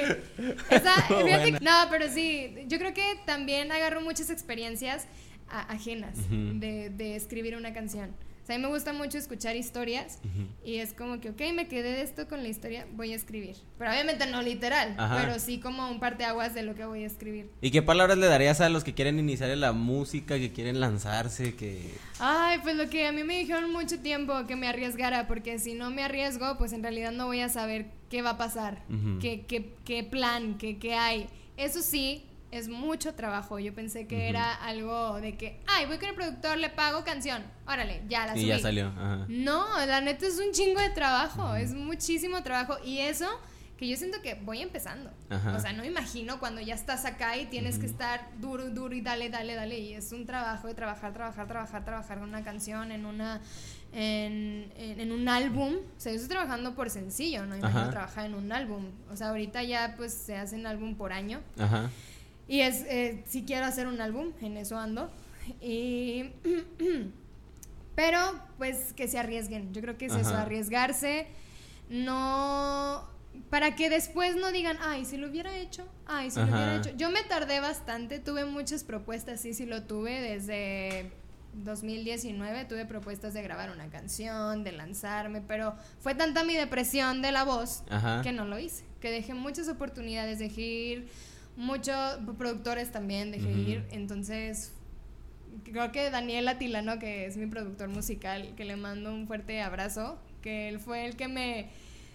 Esa- fíjate no, pero sí, yo creo que también agarro muchas experiencias a- ajenas de escribir una canción. O sea, a mí me gusta mucho escuchar historias y es como que, ok, me quedé de esto con la historia, voy a escribir. Pero obviamente no literal, Ajá. pero sí como un parteaguas de lo que voy a escribir. ¿Y qué palabras le darías a los que quieren iniciar en la música, que quieren lanzarse, que... Ay, pues lo que a mí me dijeron mucho tiempo que me arriesgara, porque si no me arriesgo, pues en realidad no voy a saber qué va a pasar, qué, qué, qué plan, qué, qué hay. Eso sí, es mucho trabajo. Yo pensé que era algo de que, ay, voy con el productor, le pago canción, órale, ya la Y subí. ya salió. Ajá. No, la neta es un chingo de trabajo, es muchísimo trabajo. Y eso que yo siento que voy empezando. Ajá. O sea, no me imagino cuando ya estás acá y tienes que estar duro, duro y dale, dale, dale. Y es un trabajo de trabajar, trabajar, trabajar, trabajar en una canción, en una en, en, en un álbum. O sea, yo estoy trabajando por sencillo, no me imagino Ajá. trabajar en un álbum. O sea, ahorita ya pues se hacen álbum por año. Ajá. Y es, eh, si quiero hacer un álbum, en eso ando. Y, pero, pues, que se arriesguen. Yo creo que es eso, arriesgarse. No, para que después no digan, ay, si lo hubiera hecho, ay, si lo hubiera hecho. Yo me tardé bastante, tuve muchas propuestas, sí, sí lo tuve, desde 2019 tuve propuestas de grabar una canción, de lanzarme, pero fue tanta mi depresión de la voz Ajá. que no lo hice, que dejé muchas oportunidades, dejé ir muchos productores también, dejé Ujú. ir, entonces creo que Daniel Atilano, que es mi productor musical, que le mando un fuerte abrazo, que él fue el que me...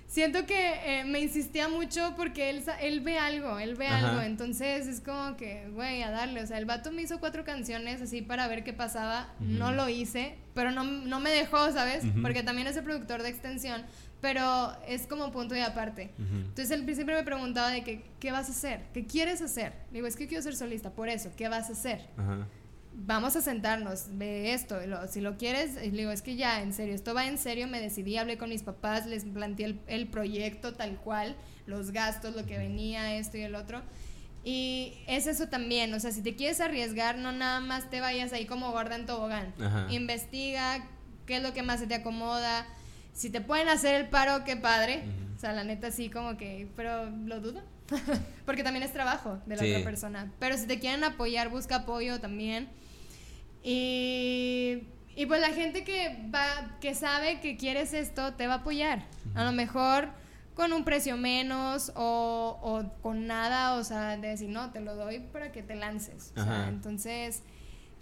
Siento que eh, me insistía mucho porque él, él ve algo, él ve Ajá. algo, entonces es como que, güey, a darle, o sea, el vato me hizo cuatro canciones así para ver qué pasaba, no lo hice, pero no, no me dejó, ¿sabes? Porque también es el productor de extensión, pero es como punto y aparte. Entonces él siempre me preguntaba de que, ¿qué vas a hacer? ¿Qué quieres hacer? Le digo, es que quiero ser solista, por eso, ¿qué vas a hacer? Vamos a sentarnos, ve esto, lo- si lo quieres, le digo, es que ya, en serio, esto va en serio, me decidí, hablé con mis papás, les planteé el, el proyecto tal cual, los gastos, lo que venía, esto y el otro. Y es eso también, o sea, si te quieres arriesgar, no nada más te vayas ahí como gorda en tobogán. Ajá. Investiga qué es lo que más se te acomoda. Si te pueden hacer el paro, qué padre. O sea, la neta sí como que, pero lo dudo. Porque también es trabajo de la Sí. otra persona. Pero si te quieren apoyar, busca apoyo también. Y, y pues la gente que va, que sabe que quieres esto, te va a apoyar. A lo mejor con un precio menos o, o con nada, o sea, de decir, no, te lo doy para que te lances. O sea, entonces,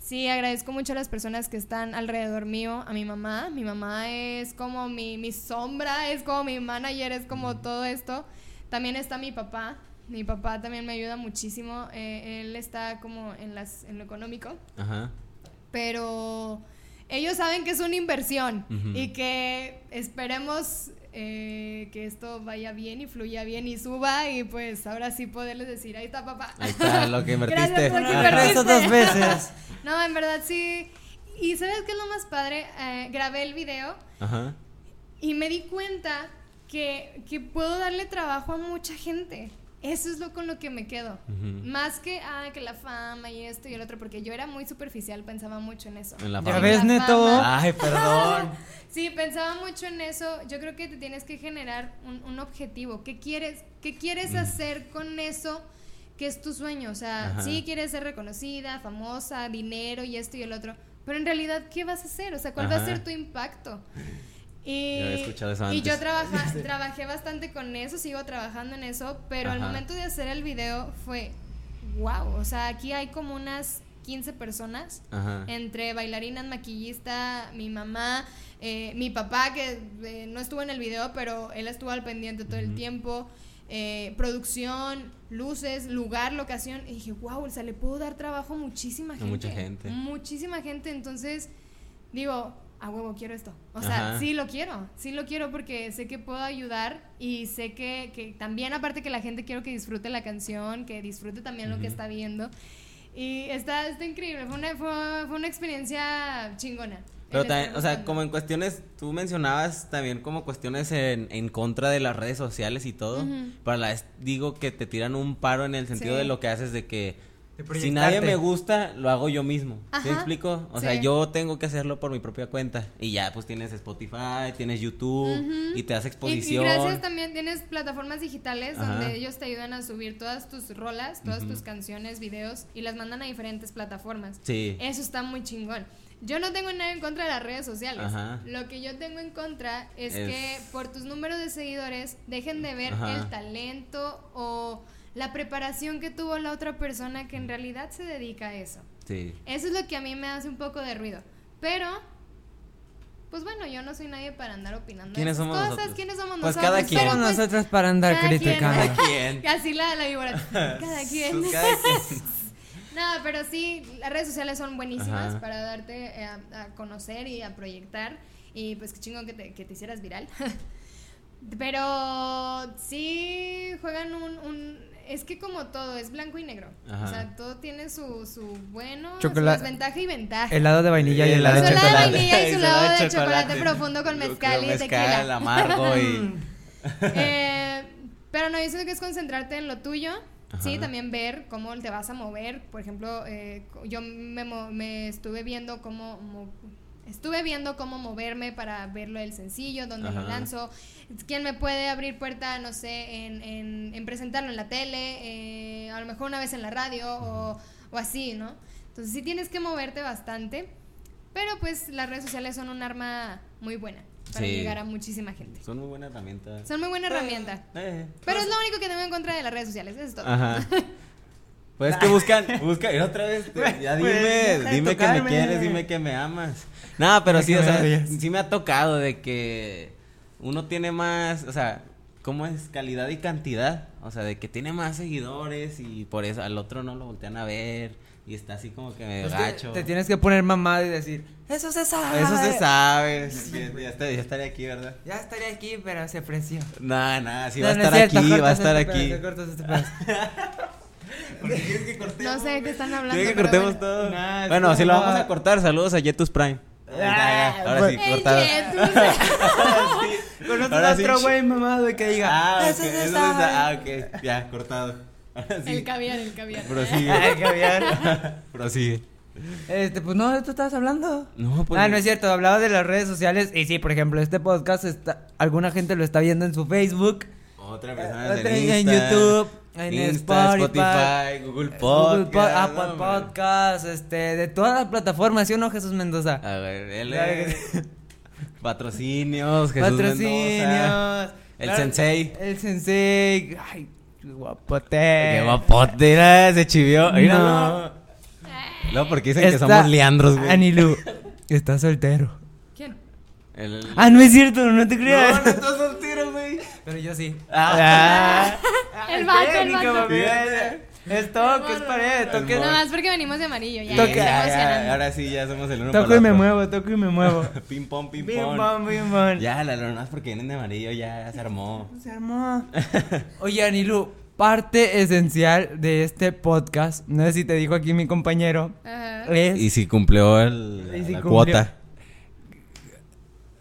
sí, agradezco mucho a las personas que están alrededor mío, a mi mamá. Mi mamá es como mi, mi sombra, es como mi manager, es como todo esto. También está mi papá. Mi papá también me ayuda muchísimo. eh, él está como en, las, en lo económico Ajá. pero ellos saben que es una inversión y que esperemos eh, que esto vaya bien y fluya bien y suba y pues ahora sí poderles decir, ahí está papá. Ahí está lo que invertiste. Gracias por lo que Ajá. invertiste. Eso dos veces. No, en verdad sí. Y ¿sabes qué es lo más padre? Eh, grabé el video Ajá. y me di cuenta que, que puedo darle trabajo a mucha gente. Eso es lo con lo que me quedo. Más que, ah, que la fama y esto y el otro, porque yo era muy superficial, pensaba mucho en eso. En la ¿Ya fama. ves, La Neto? fama. Ay, perdón. Sí, pensaba mucho en eso. Yo creo que te tienes que generar un, un objetivo. ¿Qué quieres, qué quieres hacer con eso que es tu sueño? O sea, Ajá. sí quieres ser reconocida, famosa, dinero y esto y el otro. Pero en realidad, ¿qué vas a hacer? O sea, ¿cuál va a ser tu impacto? Y, Yo había escuchado eso y yo trabaja, trabajé bastante con eso, sigo trabajando en eso, pero al momento de hacer el video fue, wow, o sea, aquí hay como unas 15 personas Ajá. entre bailarinas, maquillista, mi mamá, eh, mi papá que eh, no estuvo en el video, pero él estuvo al pendiente todo el tiempo, eh, producción, luces, lugar, locación, y dije, wow, o sea, le puedo dar trabajo a muchísima A gente. mucha gente. Muchísima gente, entonces digo, a huevo, quiero esto. O sea, Ajá. sí lo quiero, sí lo quiero porque sé que puedo ayudar y sé que, que también aparte que la gente quiero que disfrute la canción, que disfrute también lo que está viendo. Y está, está increíble, fue una, fue, fue una experiencia chingona. Pero también, o sea, como en cuestiones, tú mencionabas también como cuestiones en, en contra de las redes sociales y todo. Ujú. Para la vez digo que te tiran un paro en el sentido Sí. de lo que haces de que si nadie me gusta, lo hago yo mismo. ¿Sí Ajá. me explico? O sea, yo tengo que hacerlo por mi propia cuenta. Y ya, pues tienes Spotify, tienes YouTube y te das exposición. Y, gracias también tienes plataformas digitales Ajá. donde ellos te ayudan a subir todas tus rolas, todas tus canciones, videos y las mandan a diferentes plataformas. Sí. Eso está muy chingón. Yo no tengo nada en contra de las redes sociales. Ajá. Lo que yo tengo en contra es, Es- que por tus números de seguidores dejen de ver Ajá. el talento o la preparación que tuvo la otra persona que en realidad se dedica a eso. Sí. Eso es lo que a mí me hace un poco de ruido. Pero, pues bueno, yo no soy nadie para andar opinando. ¿Quiénes somos cosas. nosotros? ¿Quiénes somos Pues nosotros? cada quien. Pero, Somos pues, nosotros para andar cada quien, criticando. ¿no? Cada quien. Así la, la víbora. Cada quien. Pues cada quien. No, pero sí, las redes sociales son buenísimas Ajá. para darte eh, a, a conocer y a proyectar. Y pues qué chingón que te, que te hicieras viral. pero sí juegan un, un- Es que como todo, es blanco y negro. Ajá. O sea, todo tiene su, su bueno, Chocola- su desventaja y ventaja. Helado de vainilla y helado de Su helado de chocolate. vainilla y su helado helado de chocolate profundo con mezcal y mezcal, tequila. amargo y... Eh, pero no, yo siento que es concentrarte en lo tuyo. Sí, también ver cómo te vas a mover. Por ejemplo, eh, yo me, mo- me estuve viendo cómo mo- estuve viendo cómo moverme para verlo del sencillo, dónde lo lanzo, quién me puede abrir puerta, no sé, en, en- en presentarlo en la tele, eh, a lo mejor una vez en la radio o, o así, ¿no? Entonces sí tienes que moverte bastante, pero pues las redes sociales son un arma muy buena para Sí. llegar a muchísima gente. Son muy buenas herramientas. Son muy buena herramienta. Eh. Pero es lo único que tengo en contra de las redes sociales, eso es todo. Ajá. Pues es que buscan, buscan, y otra vez, ya Pues, dime, dime que me quieres, dime que me amas. No, pero sí, que o me sea, sí me ha tocado de que uno tiene más, o sea, ¿cómo es? Calidad y cantidad. O sea, de que tiene más seguidores y por eso al otro no lo voltean a ver y está así como que que gacho. Te tienes que poner mamada y decir, eso se sabe. Eso se sabe. Ya, ya está- ya estaría aquí, ¿verdad? Ya estaría aquí, pero se ofreció. No, nada, sí No, va a no es estar cierto, aquí, va a estar este aquí. pedazo, cortas este pedazo. No sé de qué están hablando. ¿Quieren que cortemos bueno. todo? Nah, bueno, si lo vamos a cortar, saludos a Jetus Prime. Ah, ahora pues- sí, El cortado. Sí, otro güey mamado y que diga, Ah, ok, eso ah, ok, ya, cortado. Sí. El caviar, el caviar. Prosigue. Ay, caviar. Prosigue. Este, pues no, de esto estabas hablando. No, pues. ah, no es cierto, hablaba de las redes sociales. Y sí, por ejemplo, este podcast está, alguna gente lo está viendo en su Facebook, Otra persona otra en, en Insta, YouTube, en Insta, Spotify, Spotify, Google Google Podcast. Po- Apple no, hombre. Podcast, este, de todas las plataformas, ¿sí o no, Jesús Mendoza? A ver, él Claro es- Patrocinios, Jesús Patrocinios. Mendoza. El Claro, sensei. El sensei. Ay, qué guapote. Qué guapote, mira, se chivió. Míralo. No. No, porque dicen que Está- somos liandros, güey. Anilu, está soltero. ¿Quién? El- Ah, no es cierto, no te No, creas. no estás soltero, güey. Pero yo sí. Ah. El vato, el vato. mami. Es toque, es pared, toque. Nada más porque venimos de amarillo. Ya, Toque. ya, Ya, ahora sí, ya somos el uno Toco para y el me muevo, toco y me muevo. Ping pong, ping pong. bom, bim bom. Ya, la lona porque vienen de amarillo, ya se armó. Se armó. Oye, Anilu, parte esencial de este podcast, no sé si te dijo aquí mi compañero, Ajá. es... Y si cumplió el, Y si la cumplió. cuota.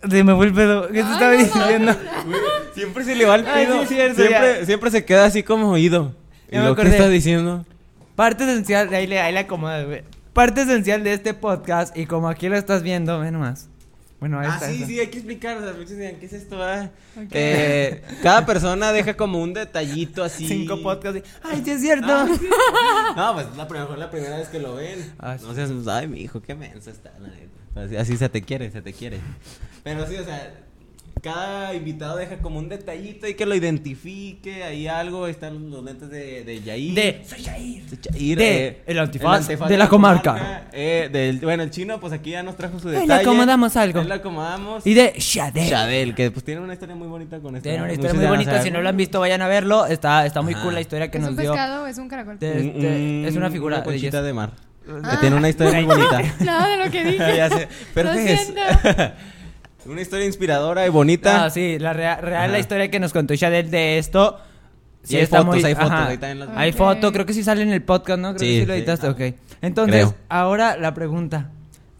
Se me fue el pedo. ¿Qué te estaba diciendo? Siempre se le va el Ay, pedo. sí es cierto, siempre, ya. siempre se queda así como oído. ¿Y Ya me lo que acordé. estás diciendo? Parte esencial, ahí le, ahí le acomodas, güey. Parte esencial de este podcast, y como aquí lo estás viendo, ve nomás. Bueno, ahí Ah, está. sí, está. sí, hay que explicar. O sea, muchos dirán, ¿qué es esto? ah? Ok. Eh, cada persona deja como un detallito así. Cinco podcasts. y- Ay, sí es cierto. No, pues la primera, la primera vez que lo ven. Ah, sí. No seas, ay, mi hijo, qué menso está, la neta. Así, así se te quiere, se te quiere. Pero sí, o sea, cada invitado deja como un detallito y que lo identifique. Ahí algo, ahí están los lentes de, de Yair. De Soy Jair. de Yair, de el antifaz de la comarca. Eh, del, bueno, el chino, pues aquí ya nos trajo su Ahí le detalle. acomodamos algo. Ahí le acomodamos. Y de Shadel. Shadel, que pues tiene una historia muy bonita con esto. Tiene una ¿no? historia muy bonita. Si no lo han visto, vayan a verlo. Está, está muy Ajá. cool la historia que ¿Es nos un dio. pescado es un caracol? De- Un- este, un- es una figura de conchita Jess. de mar. Ah. Que tiene una historia muy bonita. Nada de lo que dije. ya sé. Pero Lo es siento. una historia inspiradora y bonita. Ah, sí, la rea- real, Ajá. la historia que nos contó Shadel de esto. Y hay fotos, hay fotos, ahí también las- Hay foto, creo que sí sale en el podcast, ¿no? Creo Sí, que sí lo sí. editaste, Ah. ok. Entonces, Creo. ahora la pregunta.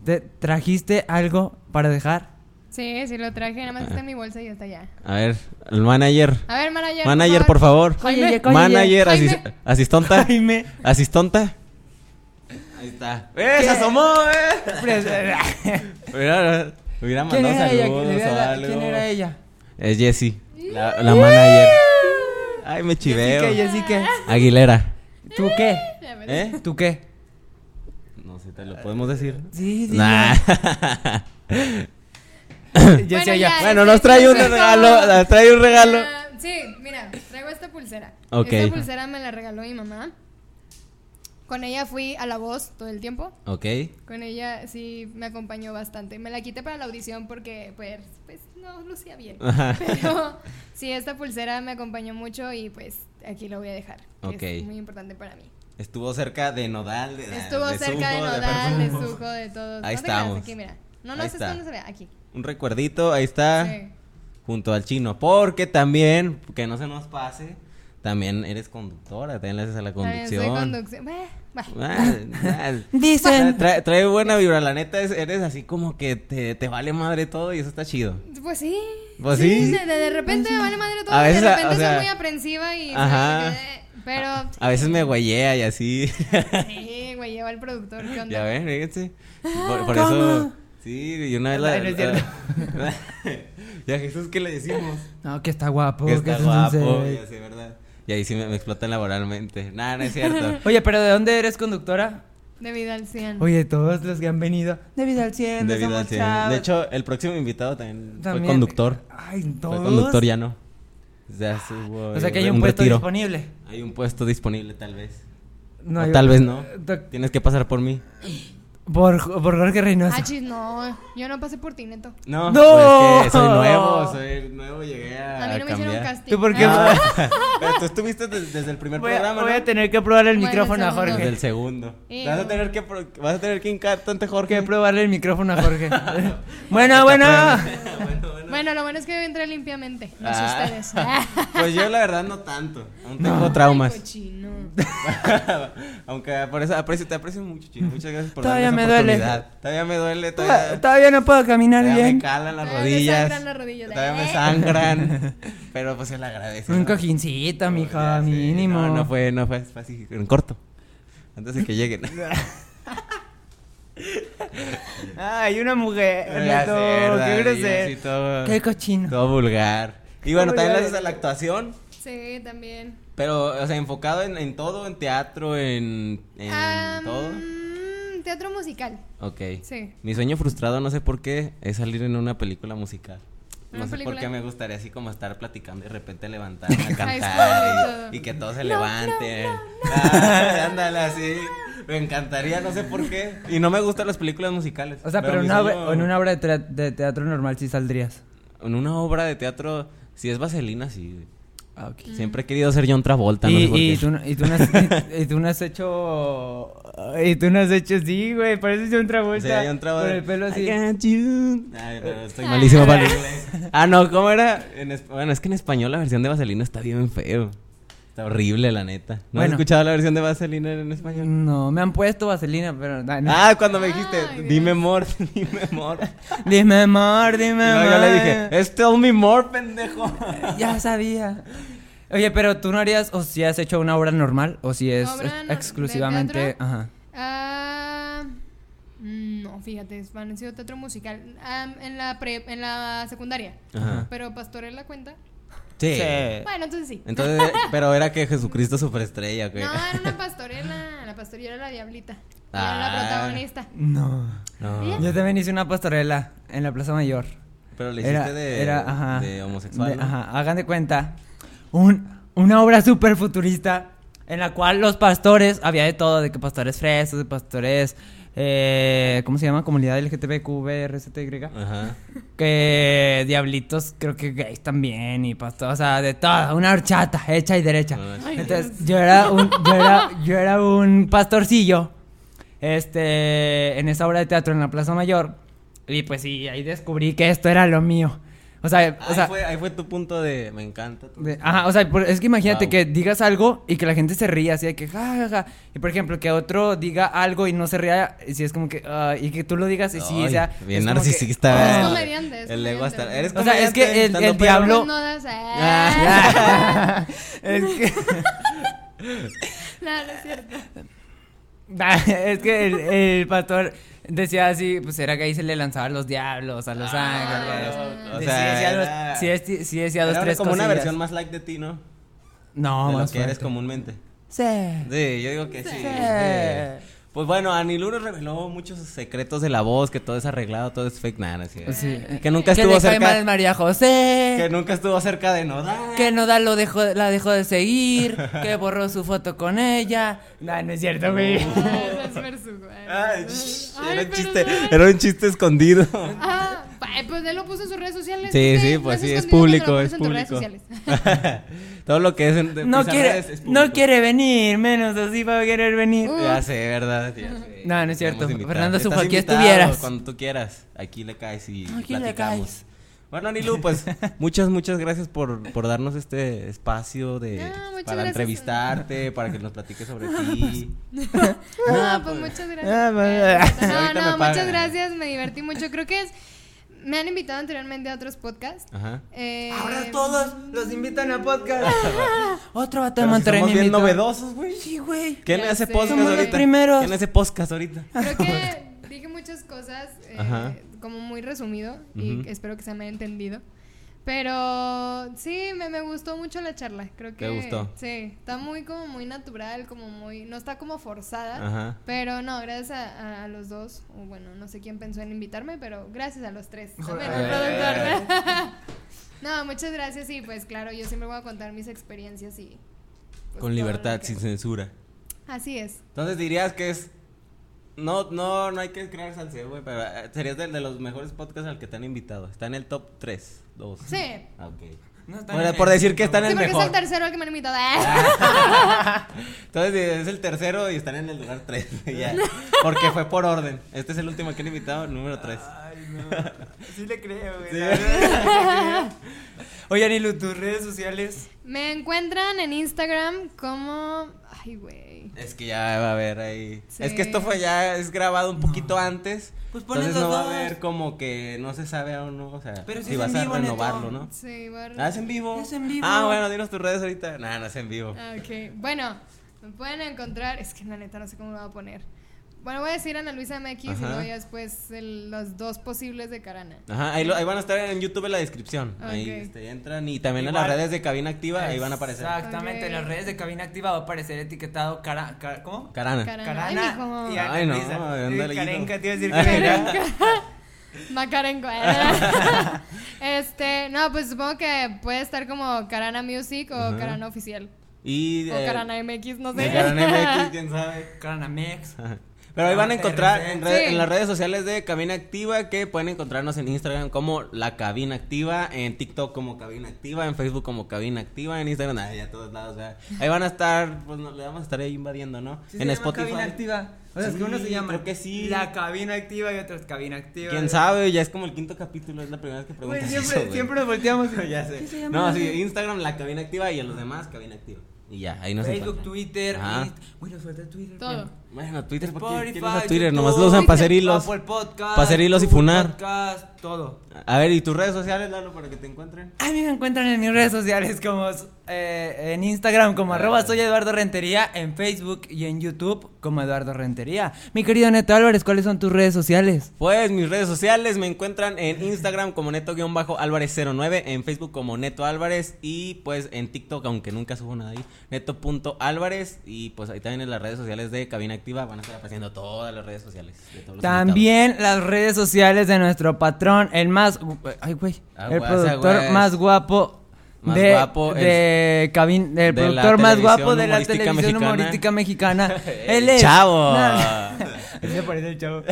¿Te ¿Trajiste algo para dejar? Sí, sí lo traje. Nada más está en mi bolsa y ya está allá. A ver, el manager. A ver, manager. Manager, por favor. Oye, Manager, Jaime. asis- asistonta. Jaime. Asistonta. Ahí está. ¡Eh, se asomó, eh! Hubiera, ¿Quién mandado era ella? saludos ¿Quién o era, algo. quién era ella? Es Jessie, la, la manager. Ay, me chiveo. Jessica, Jessica. Aguilera. ¿Tú qué? ¿Eh? ¿Tú qué? No sé, ¿te lo podemos decir? Sí, sí. Nah. Ya, bueno, sí, nos trae un regalo, nos trae un regalo. Ah, sí, mira, traigo esta pulsera. Esta pulsera me la regaló mi mamá. Con ella fui a la voz todo el tiempo. Ok. Con ella sí me acompañó bastante. Me la quité para la audición porque pues, pues no lucía bien. Pero sí, esta pulsera me acompañó mucho y pues aquí lo voy a dejar. Ok. Es muy importante para mí. Estuvo cerca de Nodal. De, Estuvo de cerca de Sujo, Nodal, de Perfumo. Sujo, de todos. Ahí no estamos. Aquí, mira. No, no sé dónde se ve. Aquí. Un recuerdito, ahí está. Sí. Junto al chino. Porque también, que no se nos pase, también eres conductora, también le haces a la soy conducción. Bah, bah. Ah, ah. Dicen. Trae, trae buena vibra, la neta es- eres así como que te, te vale madre todo y eso está chido. Pues sí. Pues sí. De, de- de repente me vale madre todo. A veces, de repente o sea, soy muy aprensiva y. ajá. Pero. A veces me güeyea y así. Sí, lleva el productor. ¿Qué onda? ya ven, fíjense. Por, por ¿Cómo? eso. Sí, y una vez la. No es cierto. y a Jesús, ¿qué le decimos? No, que está guapo. que está es un guapo, sensei. y así, ¿verdad? Y ahí sí me, me explotan laboralmente. Nada, no es cierto. Oye, pero ¿de dónde eres conductora? De vida al 100. Oye, todos los que han venido. De vida al 100, de, De, vida al cien. Chavos. de hecho, el próximo invitado también, También. fue conductor. Ay, Fue todos. conductor, ya no. O sea que hay un, un puesto retiro. disponible. Hay un puesto disponible, tal vez. No O tal vez no. Tienes que pasar por mí. Por, por Jorge Reynoso. Ah, chis, no. Yo no pasé por ti, neto. No, ¡No! pues que soy nuevo, soy nuevo, llegué a, A mí no me cambiar. hicieron casting. ¿Tú por qué? Ah. Pero tú estuviste des- desde el primer Voy programa, voy ¿no? a tener que probar el Bueno, micrófono a segundo. Desde Jorge. el segundo. Y- Vas a tener que pro- vas a tener que hincarte ante Jorge. que probarle el micrófono a Jorge. bueno, bueno. Bueno, lo bueno es que yo entré limpiamente. No sé Ah. ustedes. Pues yo la verdad no tanto. Aún tengo traumas. Ay. Aunque por eso aprecio, te aprecio mucho, chico. Muchas gracias por Todavía darme me esa duele. oportunidad. Todavía me duele, Toda- todavía, Todavía no puedo caminar todavía bien. me calan las Todavía me rodillas. sangran las rodillas. Todavía me Eh. sangran. Pero pues se le agradece. Un ¿no? cojincito, mijo, Ya sé. mínimo. No, no fue, no fue, fue así en corto. Antes de que lleguen. Ay, una mujer. Qué Y grosero. todo- Qué cochino. Todo vulgar. Y bueno, también haces a la actuación, Sí, también. pero, o sea, enfocado en, en todo, en teatro, en, todo. Teatro musical. Ok. Sí. Mi sueño frustrado, no sé por qué, es salir en una película musical. No ¿Una sé por qué me gustaría así como estar platicando y de repente levantarme a cantar y que todos se levanten. Ah, ándale así. Me encantaría, no sé por qué. Y no me gustan las películas musicales. O sea, pero, una en una obra de, teatro normal sí saldrías. En una obra de teatro, si es vaselina, sí. Ah, ok. Siempre he querido ser John Travolta, no y, sé por y qué. tú, no- y, tú no has, y, y tú no has hecho. Y tú no has hecho. Sí, güey. Pareces John Travolta. Sí, John Travolta. Con el pelo así. I got you. Ay, pero estoy malísimo para el inglés. Ah, no, ¿cómo era? En bueno, es que en español la versión de Vaselina está bien feo. Está horrible, la neta. ¿No has Bueno. escuchado la versión de Vaselina en español? No, me han puesto vaselina, pero. no, no. Ah, cuando me dijiste, Ay, dime Dios. more, dime more. Dime amor, Y dime luego amor. yo le dije, es tell me more, pendejo. Ya sabía. Oye, pero tú no harías, o si has hecho una obra normal, o si es ¿Obra ex- no- de exclusivamente. Ajá. Ah, mm, no, fíjate, es han sido teatro musical. Am, en la pre, en la secundaria. Ajá. Pero Pastorela cuenta. Sí. Bueno, entonces sí. Entonces, pero era que Jesucristo superestrella, güey. No, era una pastorela. La pastorela era la diablita. Y era la Ah. protagonista. No. No. Yo también hice una pastorela en la Plaza Mayor. Pero le hiciste Era, de, era, ajá. de homosexual, De- ¿no? Ajá, hagan de cuenta. Un, una obra súper futurista en la cual los pastores, había de todo, de que pastores frescos, de pastores, eh, ¿cómo se llama? Comunidad LGTBQ, VRCTY. Ajá. Que diablitos, creo que gays también, y pastor, o sea, de todo, una horchata, hecha y derecha. Ay, Entonces, yo era un, yo era, yo era un pastorcillo, este, en esa obra de teatro en la Plaza Mayor, y pues sí, ahí descubrí que esto era lo mío. O sea, o ahí, sea, fue, ahí fue tu punto de me encanta. tu- de- ajá, o sea, por- es que imagínate Wow. que digas algo y que la gente se ría así de que ja, ja, ja. Y por ejemplo, que otro diga algo y no se ría, y si es como que, ah, y que tú lo digas y sí, o sea. bien es como que, narcisista. ah, Es ¿verdad? comediante, El ego hasta. Eres O sea, es que el- el diablo- Pues no das. Ah, es que. No, no es cierto. Ah, es que el, el pastor decía así, pues era que ahí se le lanzaban los diablos a los ángeles. o Sí, sea, decía dos- sí, es- sí decía dos, tres como una versión más like de ti, ¿no? No, de lo más que eres comúnmente. Sí. Sí, yo digo que sí. Sí. sí. Pues bueno, Anilú nos reveló muchos secretos de la voz, que todo es arreglado, todo es fake, nada, no es cierto. Sí. Que nunca Que estuvo mal cerca. María José. Que nunca estuvo cerca de Nodal. Que Nodal lo dejó, la dejó de seguir, que borró su foto con ella. No, no es cierto, güey. Ay, shh, Ay, era un chiste, perdón. era un chiste escondido. Ah, pues él lo puso en sus redes sociales. Sí, ¿tú sí, pues sí, es público, es pones en tus redes público. sociales. Todo lo que es en de No quiere, es no quiere venir, menos así va a querer venir. Uh. Ya sé, verdad. ya sé. No, no es cierto. Fernando Sujo, aquí estuvieras. Cuando tú quieras. Aquí le caes y Aquí le platicamos. caes. Bueno, Anilu, pues muchas, muchas gracias por, por darnos este espacio de, No, para gracias. entrevistarte, para que nos platiques sobre ti. No, pues muchas gracias. Ah, pues, No, no, muchas gracias, me divertí mucho. Creo que es. Me han invitado anteriormente a otros podcasts. Ajá. Eh, Ahora todos los invitan a podcast. Otro vato de Monterrey somos me bien invitó. novedosos, güey. Sí, güey. ¿Quién Ya hace sé. podcast Somos los ahorita? primeros. ¿Quién hace podcast ahorita? Creo que dije muchas cosas, eh, como muy resumido, y Ujú. espero que se me haya entendido. Pero sí, me, me gustó mucho la charla. Creo que ¿Te gustó? Sí, está muy como muy natural, como muy no está como forzada. Ajá. Pero no, gracias a, a los dos, o bueno, no sé quién pensó en invitarme, pero gracias a los tres. También al Eh. productor. no, muchas gracias y pues claro, yo siempre voy a contar mis experiencias y pues, Con libertad, que- sin censura. Así es. Entonces dirías que es. No, no, no hay que crear salseo, güey, pero eh, serías de, de los mejores podcasts al que te han invitado. Está en el top 3, 2. Sí. Ah, ok. No está Por, el- decir que están en Sí, el porque es mejor. el tercero al que me han invitado. Entonces es el tercero y están en el lugar 3. ya. Porque fue por orden. Este es el último que han invitado, el número 3. Ay, no. Sí le creo, güey. Sí. la verdad, sí le creo. Oye, Anilu, tus redes sociales. Me encuentran en Instagram como. Ay, güey. Es que ya va a haber ahí. Sí. Es que esto fue ya, es grabado un poquito antes. Pues pones entonces no va a haber como que no se sabe aún, ¿no? O sea, Pero si si vas a vivo, renovarlo, Neto. ¿no? Sí, voy a- Ah, es en vivo. Es en vivo. Ah, bueno, dinos tus redes ahorita. No, no es en vivo. Ah, Ok, bueno, me pueden encontrar. Es que la neta no sé cómo lo voy a poner. Bueno, voy a decir Ana Luisa MX y Ajá. luego ya después el- los dos posibles de Carana. Ajá, ahí, lo- ahí van a estar en YouTube en la descripción. Ahí este, entran y también en las redes de Cabina Activa, ahí van a aparecer. Exactamente, en las redes de Cabina Activa va a aparecer etiquetado cara, cara- ¿cómo? Carana. Carana. Ay, Carana mijo. y Ana Ay, no, Luisa. Sí, hijo. te iba a decir. Karenka. Macarenco. este, no, pues supongo que puede estar como Carana Music o Ajá. Carana Oficial. Y O eh, Carana MX, no sé. Carana MX, quién sabe. Carana Mex. Pero ahí van a encontrar en, red- Sí. en las redes sociales de Cabina Activa que pueden encontrarnos en Instagram como La Cabina Activa, en TikTok como Cabina Activa, en Facebook como Cabina Activa, en Instagram, ay, a todos lados. o sea, ahí van a estar, pues no, le vamos a estar ahí invadiendo, ¿no? Sí, en se llama Spotify. Cabina activa. O sea, es que uno se llama creo que sí. La cabina activa y otro es cabina activa. ¿Quién sabe? Ya es como el quinto capítulo, es la primera vez que preguntas siempre, eso, siempre nos volteamos. ya sé. ¿Qué se llama? No, sí, Instagram, La Cabina Activa y en los demás, Cabina Activa. Y ya, ahí nos Facebook, encuentran. Twitter. Inst- Güey, nos falta Twitter. Todo. Bueno, Twitter, ¿por qué? Spotify, ¿Quién usa Twitter? YouTube, Nomás lo usan para hacer hilos. Podcast. Pa' hacer hilos y funar. Podcast, todo. A ver, ¿y tus redes sociales, Lalo, para que te encuentren? A mí me encuentran en mis redes sociales como eh, en Instagram como Ah. arroba soy Eduardo Rentería, en Facebook y en YouTube como Eduardo Rentería. Mi querido Neto Álvarez, ¿cuáles son tus redes sociales? Pues mis redes sociales me encuentran en Instagram como neto-álvarez09, en Facebook como Neto Álvarez y pues en TikTok, aunque nunca subo nada ahí, neto.álvarez y pues ahí también en las redes sociales de Cabina Activa van a estar apareciendo todas las redes sociales de todos los También las redes sociales de nuestro patrón, el más... Ay, güey. Ah, el productor güey. más guapo... Más de, guapo, de cabin- del de productor más guapo de la televisión mexicana. humorística mexicana. El Él es. chavo. No, se parece al chavo.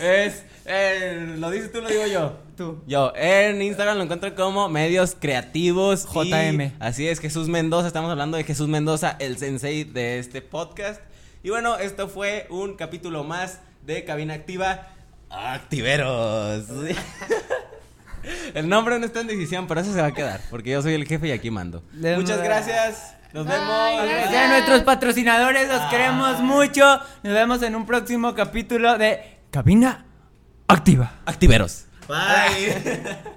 Es, eh, ¿lo dices tú o lo digo yo? Tú. Yo, en Instagram lo encuentro como Medios Creativos. y JM. así es, Jesús Mendoza. Estamos hablando de Jesús Mendoza, el sensei de este podcast. Y bueno, esto fue un capítulo más de Cabina Activa. Activeros. el nombre no está en decisión, pero eso se va a quedar. Porque yo soy el jefe y aquí mando. Muchas gracias. Nos vemos. gracias. Gracias a nuestros patrocinadores, los queremos mucho. Nos vemos en un próximo capítulo de Cabina Activa. Activeros. Bye.